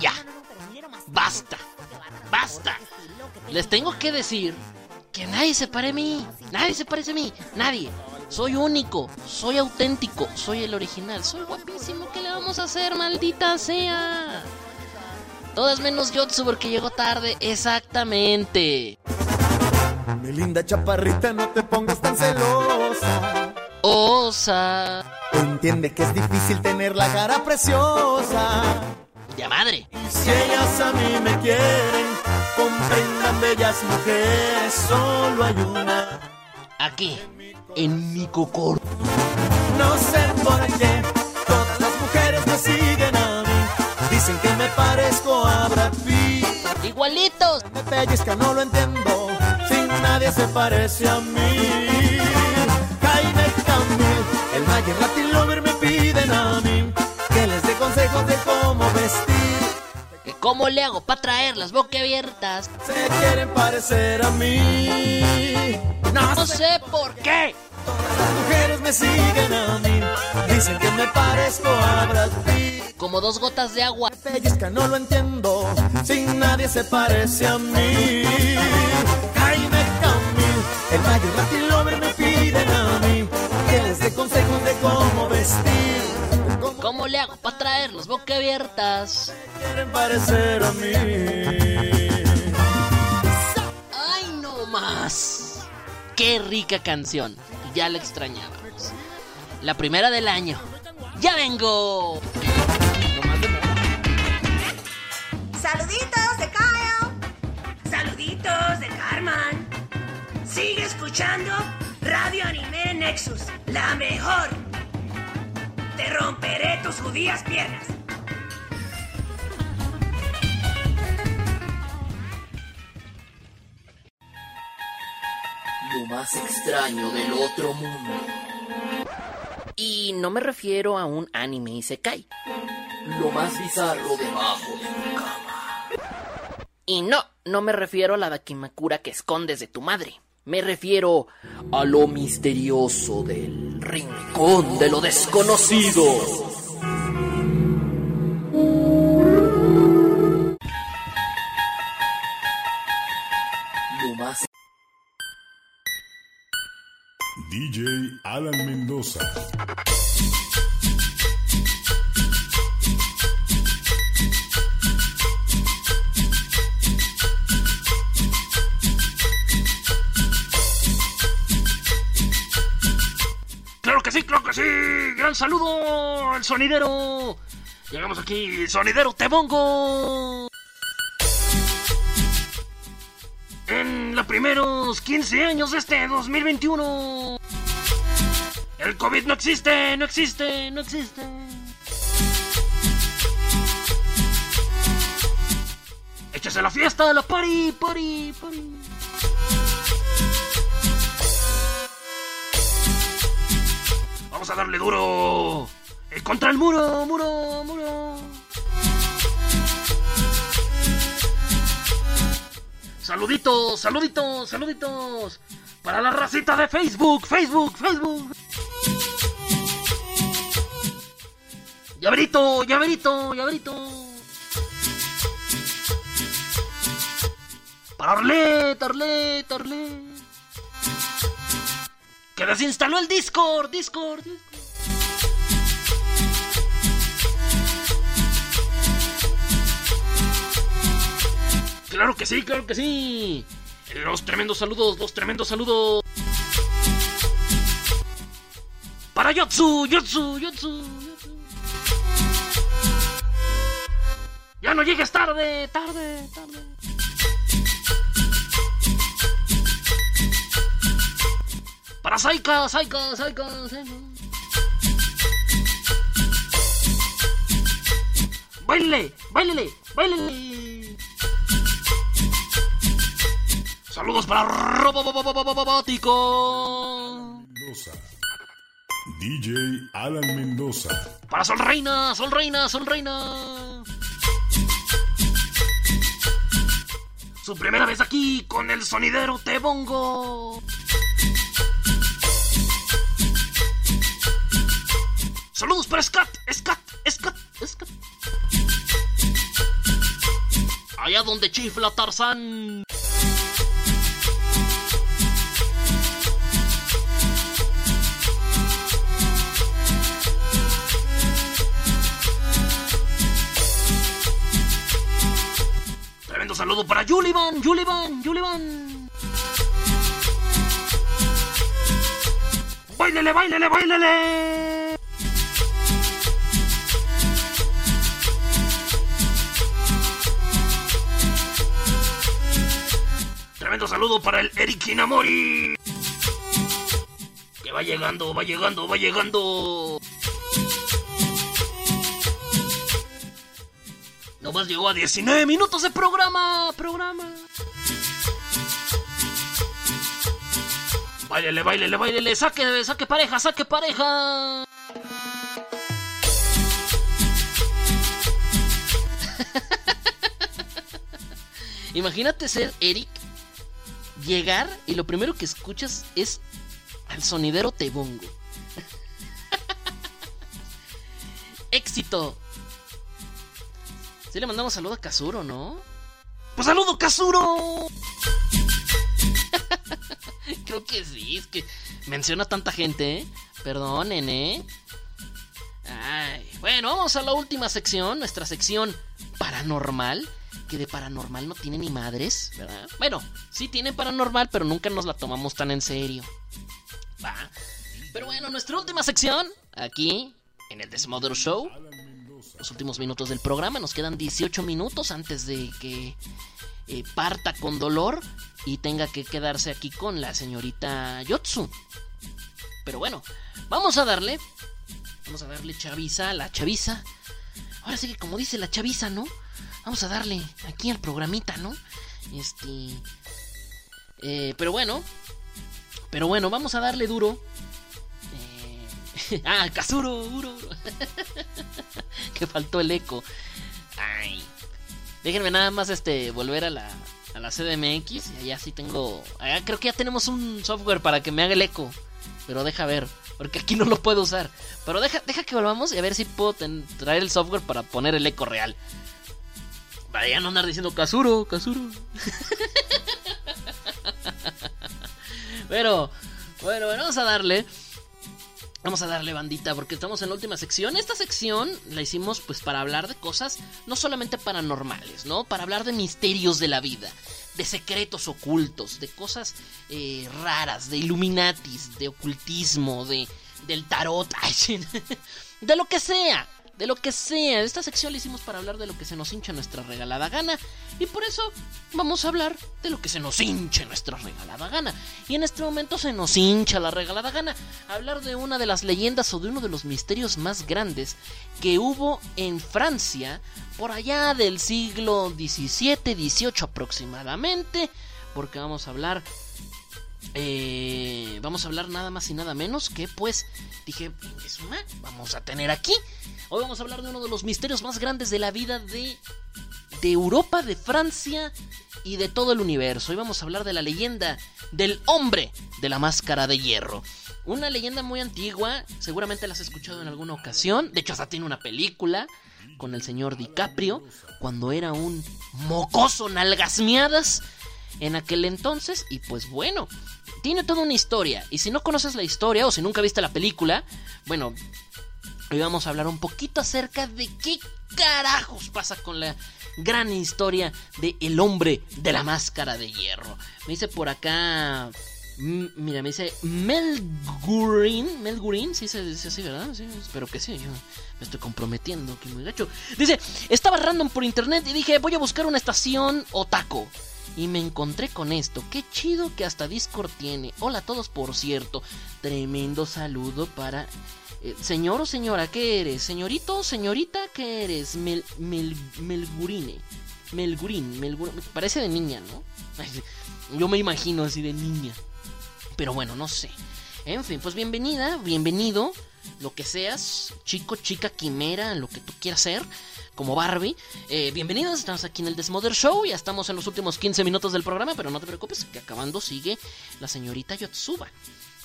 Ya. Basta. Basta. Les tengo que decir que nadie se pare a mí. Nadie se parece a mí. Nadie. Soy único. Soy auténtico. Soy el original. Soy guapísimo. ¿Qué le vamos a hacer, maldita sea? Todas menos Yotsu porque llegó tarde. Exactamente. Mi linda chaparrita, no te pongas tan celosa. Osa. Entiende que es difícil tener la cara preciosa. Ya madre. Si ellas a mí me quieren, comprendan bellas mujeres, solo hay una. Aquí. En mi cocor. No sé por qué todas las mujeres me siguen a mí. Dicen que me parezco a Brad Pitt. Igualitos. Me pellizca, no lo entiendo. Sin nadie se parece a mí. Jaime Camil, el Mayer Latin Lover me piden a mí que les dé consejos de cómo ¿Cómo le hago para traer las abiertas? Se quieren parecer a mí. No, sé por qué. Todas las mujeres me siguen a mí. Dicen que me parezco a Brad Pitt. Como dos gotas de agua. Me pellizca, no lo entiendo. Sin nadie se parece a mí. Jaime Camil, el mayor abiertas? Quieren parecer a mí. ¡Ay, no más! ¡Qué rica canción! Ya la extrañábamos. La primera del año. ¡Ya vengo! Saluditos de Kyle. Saluditos de Carmen. Sigue escuchando Radio Anime Nexus, la mejor. Te romperé tus judías piernas. Lo más extraño del otro mundo. Y no me refiero a un anime Isekai. Lo más bizarro debajo de tu cama. Y no, no me refiero a la Dakimakura que escondes de tu madre. Me refiero a lo misterioso del rincón de lo desconocido. Lo más DJ Alan Mendoza. ¡Claro que sí, claro que sí! ¡Gran saludo al sonidero! Llegamos aquí, sonidero Tebongo. En los primeros 15 años de este 2021. El COVID no existe, no existe, no existe. Échese la fiesta, la party, party, party. Vamos a darle duro. Eh, contra el muro, muro, muro. Saluditos, saluditos, saluditos. Para la racita de Facebook, Facebook, Facebook. Llaverito, llaverito, llaverito. Para Arlet, Arlet, Arlet. Que desinstaló el Discord, Discord, Discord. Claro que sí, claro que sí. Los tremendos saludos, los tremendos saludos. Para Yotsu, Yotsu, Yotsu. Ya no llegues tarde, tarde, tarde. Para Saika, Saika, Saika, Saika. Bailele, bailele, bailele. Saludos para Robótico. Mendoza. DJ Alan Mendoza. Para Sol Reina, Sol Reina, Sol Reina. Su primera vez aquí con el sonidero Tebongo. Saludos para Scat, Scat, Scat, Scat. Allá donde chifla Tarzán. Saludo para Yulivan, Yulivan, Yulivan. ¡Báilele, báilele, báilele! Tremendo saludo para el Eric Inamori. Que va llegando, va llegando, va llegando. Nomás llegó a 19 minutos de programa, programa. Báilele, báilele, báilele, saque, saque pareja, saque pareja. (laughs) Imagínate ser Eric, llegar y lo primero que escuchas es al sonidero Tebongo. (laughs) Éxito. Sí le mandamos saludo a Kazuro, ¿no? ¡Pues saludo, Kazuro! (laughs) Creo que sí, es que menciona tanta gente, ¿eh? Perdonen, ¿eh? Ay, bueno, vamos a la última sección, nuestra sección paranormal. Que de paranormal no tiene ni madres, ¿verdad? Bueno, sí tiene paranormal, pero nunca nos la tomamos tan en serio. Va. Pero bueno, nuestra última sección, aquí, en el Desmother Show. Los últimos minutos del programa, nos quedan 18 minutos antes de que eh, parta con dolor y tenga que quedarse aquí con la señorita Yotsu. Pero bueno, vamos a darle. Vamos a darle chaviza a la chaviza. Ahora sí que como dice la chaviza, ¿no? Vamos a darle aquí al programita, ¿no? Este. Eh, pero bueno. Pero bueno, vamos a darle duro. (laughs) Ah, Kazuro, duro. (laughs) que faltó el eco. Ay. Déjenme nada más este volver a la, a la CDMX y allá sí tengo. Creo que ya tenemos un software para que me haga el eco. Pero deja ver, porque aquí no lo puedo usar. Pero deja, deja que volvamos y a ver si puedo traer el software para poner el eco real. Para ya no andar diciendo Kazuro, Kazuro. (laughs) Pero, bueno, bueno, vamos a darle. Vamos a darle bandita porque estamos en la última sección. Esta sección la hicimos pues para hablar de cosas no solamente paranormales, ¿no? Para hablar de misterios de la vida, de secretos ocultos, de cosas eh, raras, de illuminatis, de ocultismo, de del tarot, (laughs) de lo que sea de lo que sea. Esta sección la hicimos para hablar de lo que se nos hincha nuestra regalada gana. Y por eso vamos a hablar de lo que se nos hincha nuestra regalada gana. Y en este momento se nos hincha la regalada gana. Hablar de una de las leyendas o de uno de los misterios más grandes que hubo en Francia por allá del siglo XVII, XVIII aproximadamente. Porque vamos a hablar eh, vamos a hablar nada más y nada menos que pues dije, vamos a tener aquí. Hoy vamos a hablar de uno de los misterios más grandes de la vida de, de Europa, de Francia y de todo el universo. Hoy vamos a hablar de la leyenda del hombre de la máscara de hierro. Una leyenda muy antigua, seguramente la has escuchado en alguna ocasión. De hecho, hasta tiene una película con el señor DiCaprio cuando era un mocoso nalgasmiadas en aquel entonces. Y pues bueno, tiene toda una historia. Y si no conoces la historia o si nunca viste la película, bueno, hoy vamos a hablar un poquito acerca de qué carajos pasa con la gran historia de El hombre de la máscara de hierro. Me dice por acá. Mira, me dice Mel Gurin. Mel Gurin, sí se dice así, ¿verdad? Sí, espero que sí. Yo me estoy comprometiendo, que muy gacho. Dice: Estaba random por internet y dije: Voy a buscar una estación otaco y me encontré con esto. Qué chido que hasta Discord tiene. Hola a todos, por cierto. Tremendo saludo para... Eh, señor o señora, ¿qué eres? Señorito o señorita, ¿qué eres? Mel, mel, Melgurine. Melgurín, Melgurín. Parece de niña, ¿no? (laughs) Yo me imagino así de niña. Pero bueno, no sé. En fin, pues bienvenida, bienvenido. Lo que seas, chico, chica, quimera, lo que tú quieras ser como Barbie. Eh, bienvenidos, estamos aquí en el Desmother Show. Ya estamos en los últimos 15 minutos del programa, pero no te preocupes, que acabando sigue la señorita Yotsuba.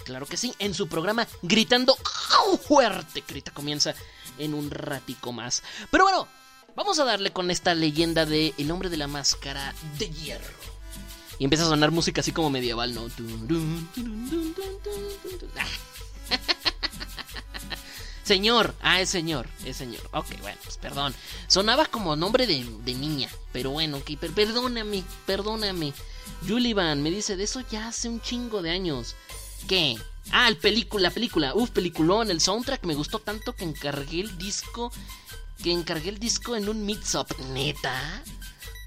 Claro que sí, en su programa Gritando Fuerte. Grita comienza en un ratico más. Pero bueno, vamos a darle con esta leyenda de El hombre de la máscara de hierro. Y empieza a sonar música así como medieval, ¿no? (laughs) Señor, ah, es señor, es señor. Ok, bueno, pues perdón. Sonaba como nombre de, niña, pero bueno, ok, perdóname, perdóname. Julivan me dice, de eso ya hace un chingo de años. ¿Qué? Ah, el película, la película. Uf, peliculón, el soundtrack me gustó tanto que encargué el disco. Que encargué el disco en un mix-up. ¿Neta?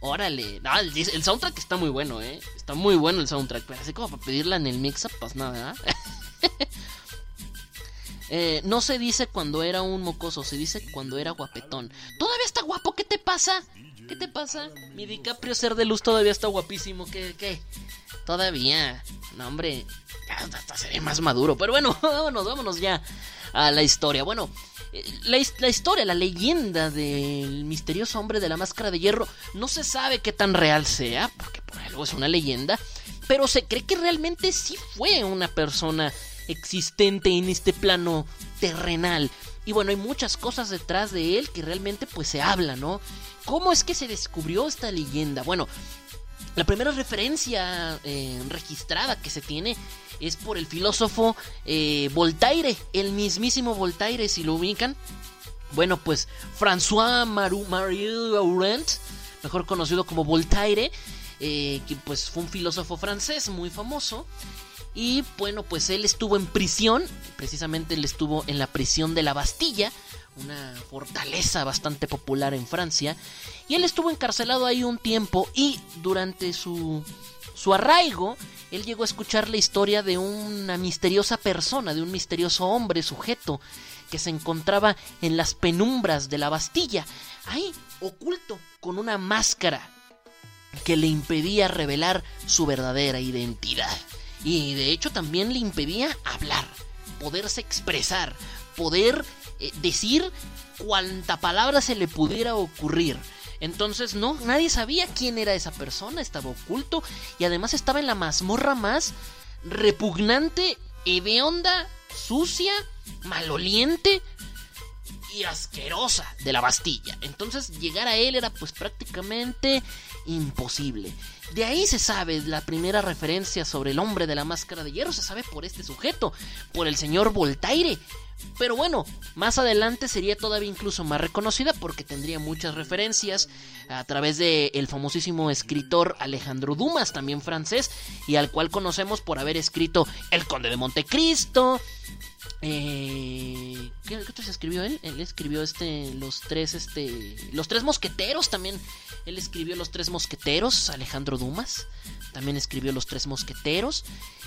Órale. el, el, soundtrack está muy bueno, ¿eh? Está muy bueno el soundtrack. Pero así como para pedirla en el mix-up, pues nada, (laughs) Eh, no se dice cuando era un mocoso, se dice cuando era guapetón. Todavía está guapo, ¿qué te pasa? ¿Qué te pasa? Mi DiCaprio ser de luz todavía está guapísimo, ¿qué? ¿Qué? Todavía. No, hombre, hasta seré más maduro. Pero bueno, (laughs) vámonos, vámonos ya a la historia. Bueno, eh, la, la, historia, la leyenda del misterioso hombre de la máscara de hierro no se sabe qué tan real sea, porque por algo es una leyenda, pero se cree que realmente sí fue una persona existente en este plano terrenal. Y bueno, hay muchas cosas detrás de él que realmente pues se habla, ¿no? ¿Cómo es que se descubrió esta leyenda? Bueno, la primera referencia eh, registrada que se tiene es por el filósofo eh, Voltaire, el mismísimo Voltaire, si lo ubican. Bueno, pues François Marie Aurent, mejor conocido como Voltaire, eh, que pues fue un filósofo francés muy famoso. Y bueno, pues él estuvo en prisión, precisamente él estuvo en la prisión de la Bastilla, una fortaleza bastante popular en Francia. Y él estuvo encarcelado ahí un tiempo y durante su, su arraigo, él llegó a escuchar la historia de una misteriosa persona, de un misterioso hombre, sujeto, que se encontraba en las penumbras de la Bastilla, ahí oculto, con una máscara que le impedía revelar su verdadera identidad. Y de hecho también le impedía hablar, poderse expresar, poder eh, decir cuanta palabra se le pudiera ocurrir. Entonces no, nadie sabía quién era esa persona, estaba oculto y además estaba en la mazmorra más repugnante, hedionda, sucia, maloliente y asquerosa de la Bastilla. Entonces llegar a él era pues prácticamente imposible. De ahí se sabe la primera referencia sobre el hombre de la máscara de hierro, se sabe por este sujeto, por el señor Voltaire. Pero bueno, más adelante sería todavía incluso más reconocida porque tendría muchas referencias a través del el famosísimo escritor Alejandro Dumas, también francés, y al cual conocemos por haber escrito El Conde de Montecristo. Eh, ¿qué, ¿Qué otros escribió él? Él escribió este, los tres, este, los tres mosqueteros también. Él escribió los tres mosqueteros, Alejandro Dumas. También escribió los tres mosqueteros.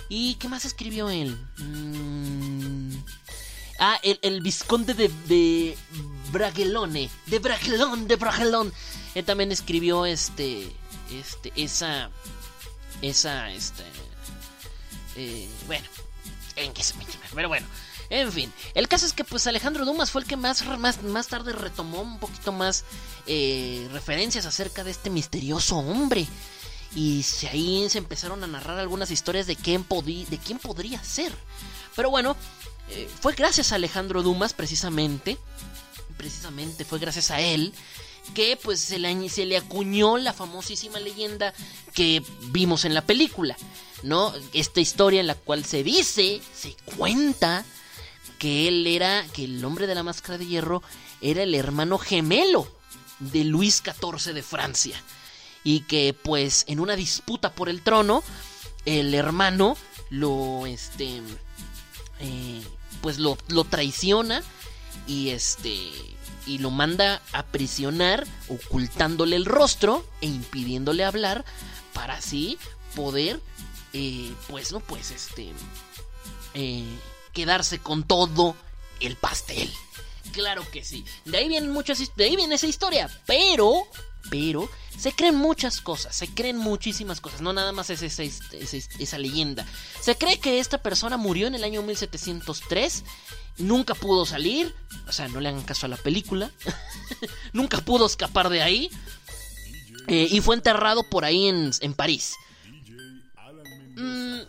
¿Y qué más escribió él? Mm, Ah, el, el Visconde de, de Bragelone. De Bragelón, de Bragelón. Él también escribió este. Este. Esa. Esa. Este. Eh, bueno. En qué se me Pero bueno. En fin, el caso es que pues Alejandro Dumas fue el que más, más, más tarde retomó un poquito más eh, referencias acerca de este misterioso hombre. Y ahí se empezaron a narrar algunas historias de quién, de quién podría ser. Pero bueno, eh, fue gracias a Alejandro Dumas precisamente, precisamente fue gracias a él que pues se le, se le acuñó la famosísima leyenda que vimos en la película, ¿no? Esta historia en la cual se dice, se cuenta que él era, que el hombre de la máscara de hierro era el hermano gemelo de Luis XIV de Francia y que pues en una disputa por el trono el hermano lo este eh, pues lo, lo traiciona y este y lo manda a prisionar ocultándole el rostro e impidiéndole hablar para así poder eh, pues no pues este eh, quedarse con todo el pastel claro que sí de ahí vienen muchas de ahí viene esa historia pero pero se creen muchas cosas, se creen muchísimas cosas, no nada más es esa, esa, leyenda. Se cree que esta persona murió en el año 1703, nunca pudo salir, o sea, no le hagan caso a la película, (laughs) nunca pudo escapar de ahí, eh, y fue enterrado por ahí en, en París. Mm,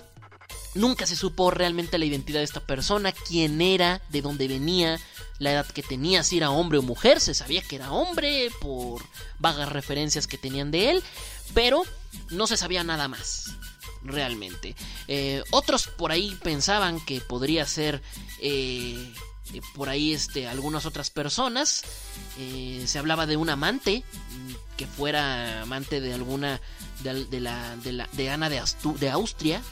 nunca se supo realmente la identidad de esta persona, quién era, de dónde venía, la edad que tenía, si era hombre o mujer, se sabía que era hombre por vagas referencias que tenían de él, pero no se sabía nada más, realmente. Eh, otros por ahí pensaban que podría ser eh, por ahí este, algunas otras personas, eh, se hablaba de un amante, que fuera amante de alguna, de, la, de, Ana de, Austria,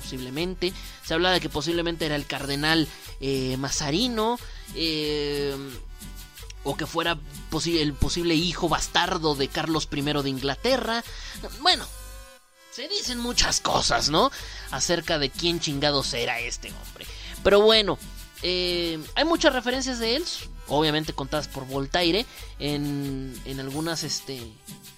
posiblemente. Se hablaba de que posiblemente era el cardenal eh, Mazarino. Eh, o que fuera el posible hijo bastardo de Carlos I de Inglaterra. Bueno, se dicen muchas cosas, ¿no? Acerca de quién chingados era este hombre. Pero bueno, eh, hay muchas referencias de él. obviamente contadas por Voltaire en, en algunas este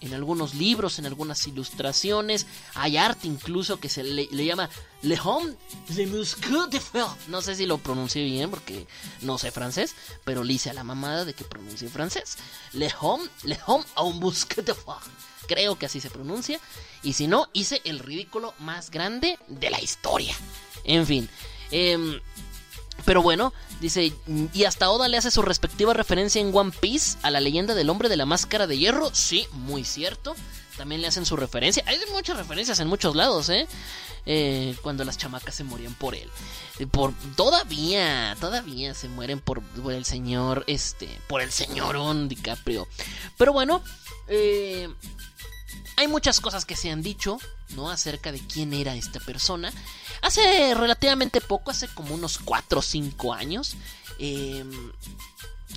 en algunos libros, en algunas ilustraciones, hay arte incluso que se le, llama Le Homme le Musque de. No sé si lo pronuncié bien porque no sé francés, pero le hice a la mamada de que pronuncie francés. Le Homme, Le Homme au Musque de. Creo que así se pronuncia. Y si no, hice el ridículo más grande de la historia. En fin. Eh, pero bueno, dice, y hasta Oda le hace su respectiva referencia en One Piece a la leyenda del hombre de la máscara de hierro. Sí, muy cierto. También le hacen su referencia. Hay muchas referencias en muchos lados, ¿eh? eh cuando las chamacas se morían por él. Eh, por todavía, todavía se mueren por, el señor, este, por el señorón DiCaprio. Pero bueno, eh, hay muchas cosas que se han dicho, ¿no? Acerca de quién era esta persona. Hace relativamente poco, hace como unos 4 o 5 años, em,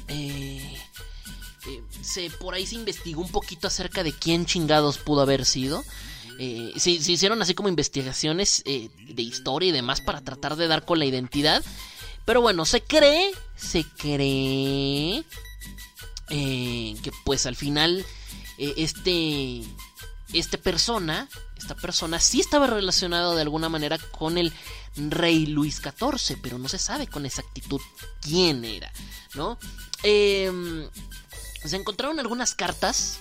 eh, eh, se, por ahí se investigó un poquito acerca de quién chingados pudo haber sido. Eh, se, hicieron así como investigaciones de historia y demás para tratar de dar con la identidad. Pero bueno, se cree, se cree que pues al final este, este persona esta persona sí estaba relacionado de alguna manera con el rey Luis XIV, pero no se sabe con exactitud quién era, ¿no? Em, se encontraron algunas cartas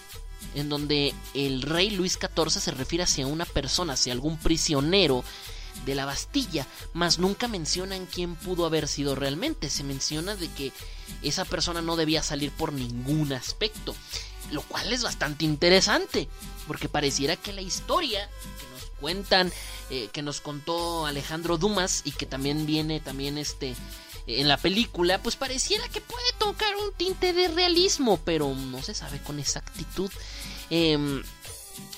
en donde el rey Luis XIV se refiere hacia una persona, hacia algún prisionero de la Bastilla, mas nunca mencionan quién pudo haber sido realmente. Se menciona de que esa persona no debía salir por ningún aspecto, lo cual es bastante interesante porque pareciera que la historia que nos cuentan, eh, que nos contó Alejandro Dumas y que también viene también este en la película, pues pareciera que puede tocar un tinte de realismo, pero no se sabe con exactitud. Em,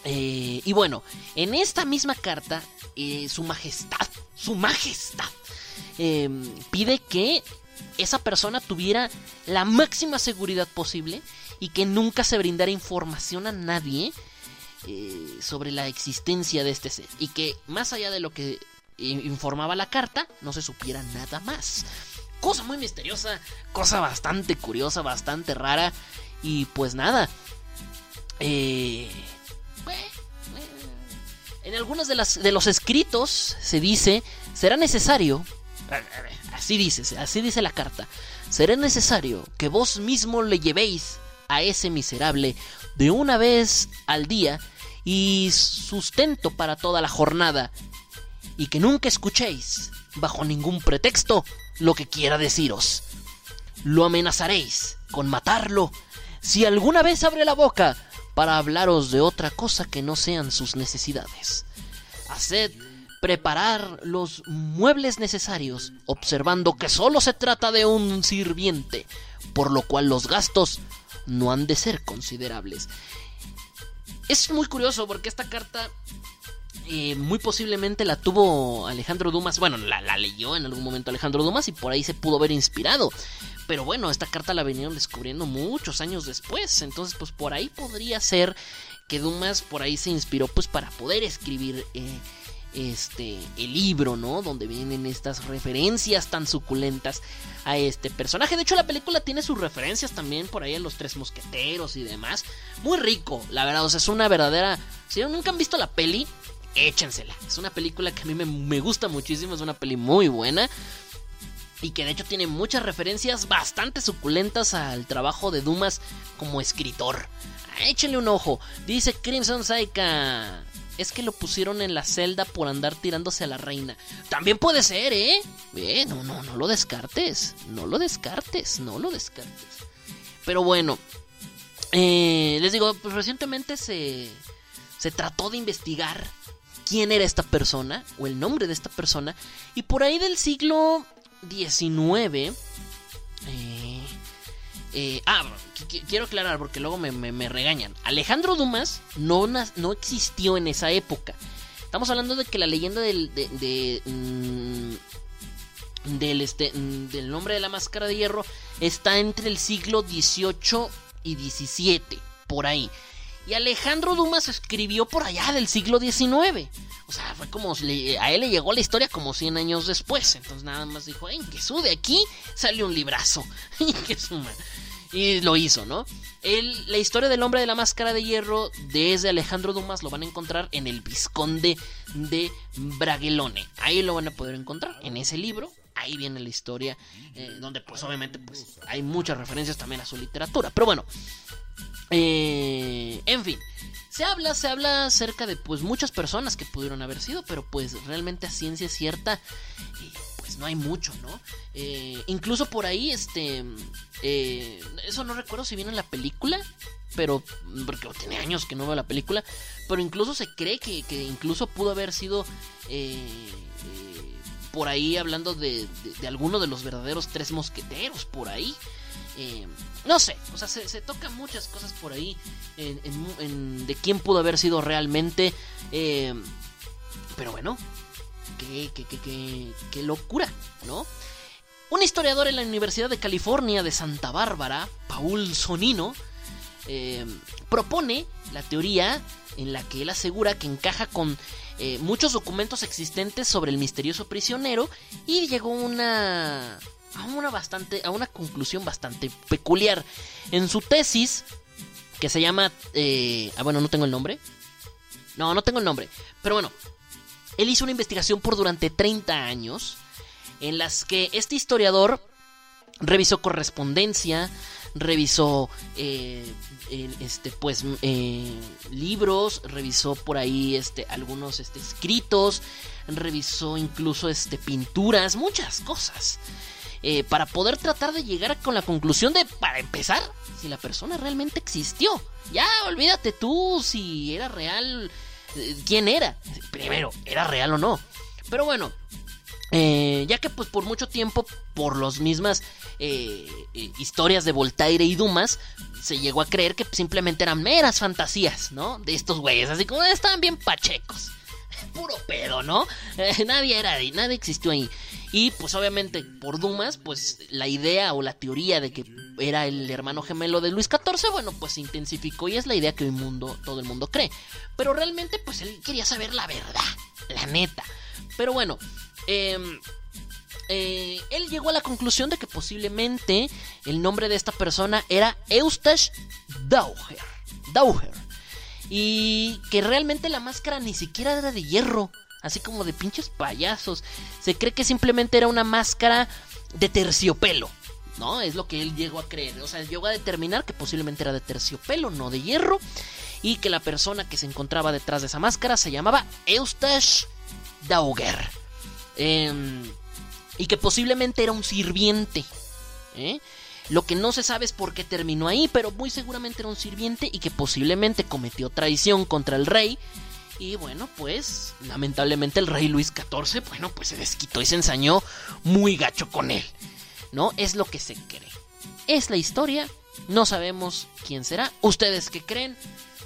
eh, y bueno, en esta misma carta, eh, su majestad, su majestad, em, pide que esa persona tuviera la máxima seguridad posible y que nunca se brindara información a nadie eh, sobre la existencia de este ser y que más allá de lo que informaba la carta no se supiera nada más. Cosa muy misteriosa, cosa bastante curiosa, bastante rara y pues nada. Eh, en algunos de, las, de los escritos se dice, será necesario, así dice, así dice la carta, será necesario que vos mismo le llevéis a ese miserable de una vez al día y sustento para toda la jornada, y que nunca escuchéis, bajo ningún pretexto, lo que quiera deciros. Lo amenazaréis con matarlo si alguna vez abre la boca para hablaros de otra cosa que no sean sus necesidades. Haced preparar los muebles necesarios, observando que solo se trata de un sirviente, por lo cual los gastos no han de ser considerables. Es muy curioso porque esta carta eh, muy posiblemente la tuvo Alejandro Dumas. Bueno, la, leyó en algún momento Alejandro Dumas y por ahí se pudo haber inspirado. Pero bueno, esta carta la vinieron descubriendo muchos años después. Entonces, pues por ahí podría ser que Dumas por ahí se inspiró pues para poder escribir eh, este el libro, ¿no? Donde vienen estas referencias tan suculentas a este personaje. De hecho, la película tiene sus referencias también por ahí a los tres mosqueteros y demás. Muy rico, la verdad. O sea, es una verdadera. Si nunca han visto la peli, échensela. Es una película que a mí me, me gusta muchísimo. Es una peli muy buena. Y que de hecho tiene muchas referencias bastante suculentas al trabajo de Dumas como escritor. Échenle un ojo. Dice Crimson Saika es que lo pusieron en la celda por andar tirándose a la reina. También puede ser, ¿eh? eh no, no, no lo descartes. No lo descartes, no lo descartes. Pero bueno, eh, les digo, pues recientemente se, se trató de investigar quién era esta persona o el nombre de esta persona. Y por ahí del siglo XIX... Eh, eh, ah, quiero aclarar porque luego me, regañan. Alejandro Dumas no, no existió en esa época. Estamos hablando de que la leyenda del, de, mm, del, este, mm, del nombre de la máscara de hierro está entre el siglo XVIII y XVII, por ahí. Y Alejandro Dumas escribió por allá del siglo XIX. O sea, fue como a él le llegó la historia como 100 años después. Entonces nada más dijo, en que su de aquí sale un librazo. (laughs) y lo hizo, ¿no? la historia del hombre de la máscara de hierro desde Alejandro Dumas lo van a encontrar en el Visconde de Bragelone. Ahí lo van a poder encontrar en ese libro. Ahí viene la historia, eh, donde pues obviamente pues, hay muchas referencias también a su literatura. Pero bueno, eh, en fin, se habla, se habla acerca de pues muchas personas que pudieron haber sido, pero pues realmente a ciencia cierta pues no hay mucho, ¿no? Eh, incluso por ahí, este, eh, eso no recuerdo si viene en la película, pero porque tiene años que no veo la película, pero incluso se cree que, incluso pudo haber sido eh, por ahí hablando de, de, alguno de los verdaderos tres mosqueteros, por ahí. no sé, o sea, se, se tocan muchas cosas por ahí de quién pudo haber sido realmente. pero bueno, qué, qué, qué, qué, locura, ¿no? Un historiador en la Universidad de California de Santa Bárbara, Paul Sonino, eh, propone la teoría en la que él asegura que encaja con eh, muchos documentos existentes sobre el misterioso prisionero y llegó una, a una bastante a una conclusión bastante peculiar. En su tesis que se llama eh, ah bueno no tengo el nombre. No no tengo el nombre. Pero bueno él hizo una investigación por durante 30 años en las que este historiador revisó correspondencia, revisó eh, este pues eh, libros, revisó por ahí este algunos este, escritos, revisó incluso este pinturas, muchas cosas. Eh, para poder tratar de llegar con la conclusión de, para empezar, si la persona realmente existió. Ya, olvídate tú si era real quién era. Primero, ¿era real o no? Pero bueno, eh, ya que pues por mucho tiempo, por las mismas eh, eh, historias de Voltaire y Dumas, se llegó a creer que simplemente eran meras fantasías, ¿no? De estos güeyes, así como estaban bien pachecos. (laughs) Puro pedo, ¿no? nadie era ahí, nadie existió ahí. Y pues obviamente por Dumas, pues la idea o la teoría de que era el hermano gemelo de Luis XIV, bueno, pues se intensificó y es la idea que hoy mundo, todo el mundo cree. Pero realmente pues él quería saber la verdad, la neta. Pero bueno, em, eh, él llegó a la conclusión de que posiblemente el nombre de esta persona era Eustache Dauger. Dauger. Y que realmente la máscara ni siquiera era de hierro así como de pinches payasos. Se cree que simplemente era una máscara de terciopelo. ¿No? Es lo que él llegó a creer. O sea, llegó a determinar que posiblemente era de terciopelo, no de hierro. Y que la persona que se encontraba detrás de esa máscara se llamaba Eustache Dauger. Em, y que posiblemente era un sirviente. ¿eh? Lo que no se sabe es por qué terminó ahí, pero muy seguramente era un sirviente y que posiblemente cometió traición contra el rey y bueno, pues lamentablemente el rey Luis XIV, bueno, pues se desquitó y se ensañó muy gacho con él. ¿No? Es lo que se cree. Es la historia, no sabemos quién será. ¿Ustedes qué creen?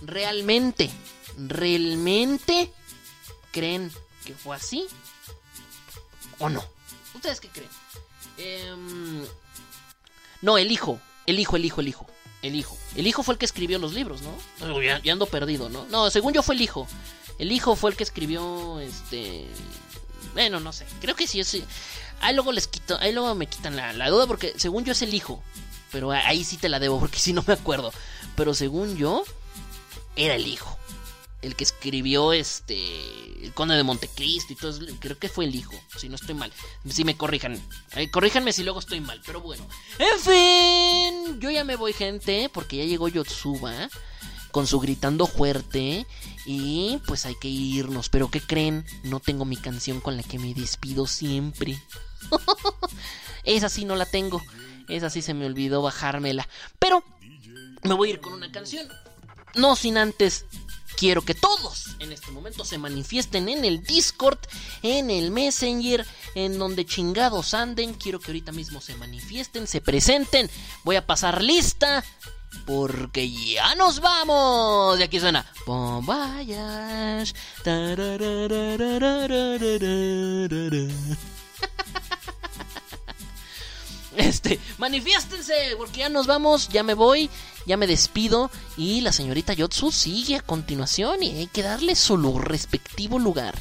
¿Realmente, realmente creen que fue así? ¿O no? ¿Ustedes qué creen? Em, no, el hijo, el hijo, el hijo, el hijo. El hijo. El hijo fue el que escribió los libros, ¿no? Ya, ya ando perdido, ¿no? No, según yo fue el hijo. El hijo fue el que escribió este. Bueno, no sé. Creo que sí es. Ahí luego les quito. Ahí luego me quitan la, duda porque según yo es el hijo. Pero ahí sí te la debo porque (laughs) si no me acuerdo. Pero según yo, era el hijo. El que escribió este. El conde de Montecristo y todo. Creo que fue el hijo. Si no estoy mal. Si me corrijan. Eh, corríjanme si luego estoy mal. Pero bueno. En fin. Yo ya me voy, gente. Porque ya llegó Yotsuba con su gritando fuerte y pues hay que irnos. Pero ¿qué creen? No tengo mi canción con la que me despido siempre. (laughs) Esa sí no la tengo. Esa sí se me olvidó bajármela. Pero me voy a ir con una canción. No sin antes quiero que todos en este momento se manifiesten en el Discord, en el Messenger, en donde chingados anden. Quiero que ahorita mismo se manifiesten, se presenten. Voy a pasar lista porque ya nos vamos. Y aquí suena. Bon Este, manifiéstense, porque ya nos vamos, ya me voy. ya me despido y la señorita Yotsu sigue a continuación y hay que darle su respectivo lugar.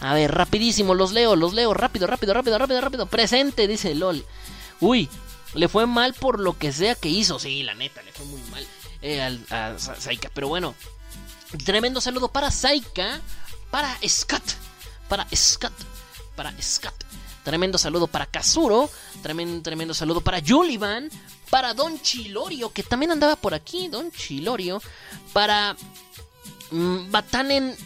A ver, rapidísimo, los leo, los leo, rápido, rápido, rápido, rápido, rápido. Presente, dice LOL. Uy, le fue mal por lo que sea que hizo. Sí, la neta, le fue muy mal eh, a Saika. Pero bueno, tremendo saludo para Saika, para Scott, para Scott, para Scott. Tremendo saludo para Kazuro. Tremendo, tremendo saludo para Julivan. Para Don Chilorio, que también andaba por aquí. Don Chilorio. Para mm, Batanen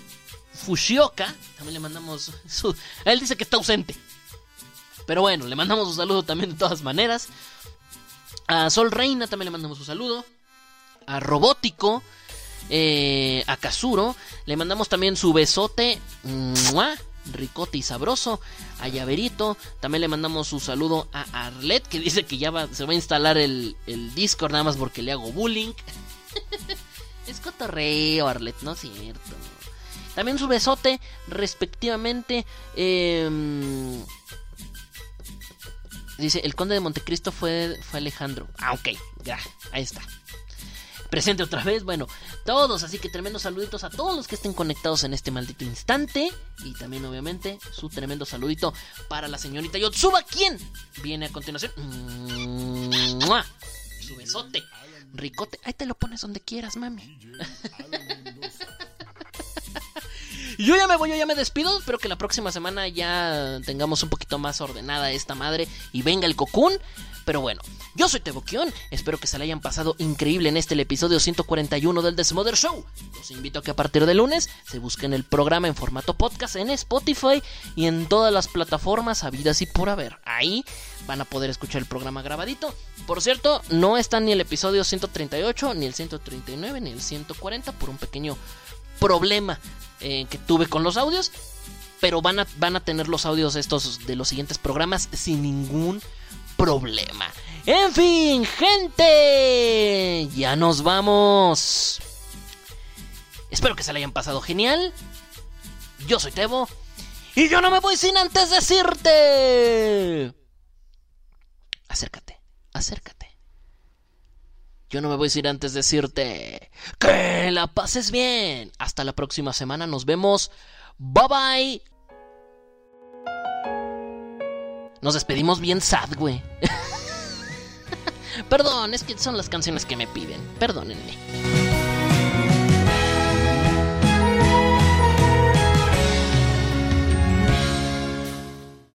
Fushioka. También le mandamos su... (laughs) Él dice que está ausente. Pero bueno, le mandamos un saludo también de todas maneras. A Sol Reina también le mandamos un saludo. A Robótico. Eh, a Kazuro. Le mandamos también su besote. Ricote y sabroso. A Llaverito. También le mandamos su saludo a Arlet. Que dice que ya se va a instalar el, el Discord. Nada más porque le hago bullying. (laughs) es cotorreo, Arlet, no es cierto. También su besote, respectivamente. Em, dice, el conde de Montecristo fue, fue Alejandro. Ah, ok, ya, ahí está. Presente otra vez, bueno, todos, así que tremendos saluditos a todos los que estén conectados en este maldito instante. Y también, obviamente, su tremendo saludito para la señorita Yotsuba, ¿quién viene a continuación. Su besote, ricote. Ahí te lo pones donde quieras, mami. (laughs) Yo ya me voy, yo ya me despido. Espero que la próxima semana ya tengamos un poquito más ordenada esta madre y venga el cocún. Pero bueno, yo soy Teboquión. Espero que se le hayan pasado increíble en este el episodio 141 del Desmother Show. Los invito a que a partir de lunes se busquen el programa en formato podcast en Spotify y en todas las plataformas habidas y por haber. Ahí van a poder escuchar el programa grabadito. Por cierto, no está ni el episodio 138, ni el 139, ni el 140 por un pequeño problema eh, que tuve con los audios. Pero van a, van a tener los audios estos de los siguientes programas sin ningún problema. En fin, gente, ya nos vamos. Espero que se le hayan pasado genial. Yo soy Tebo. Y yo no me voy sin antes decirte. Acércate, acércate. Yo no me voy ir antes de decirte que la pases bien. Hasta la próxima semana, nos vemos. Bye bye. Nos despedimos bien sad, güey. (laughs) Perdón, es que son las canciones que me piden. Perdónenme.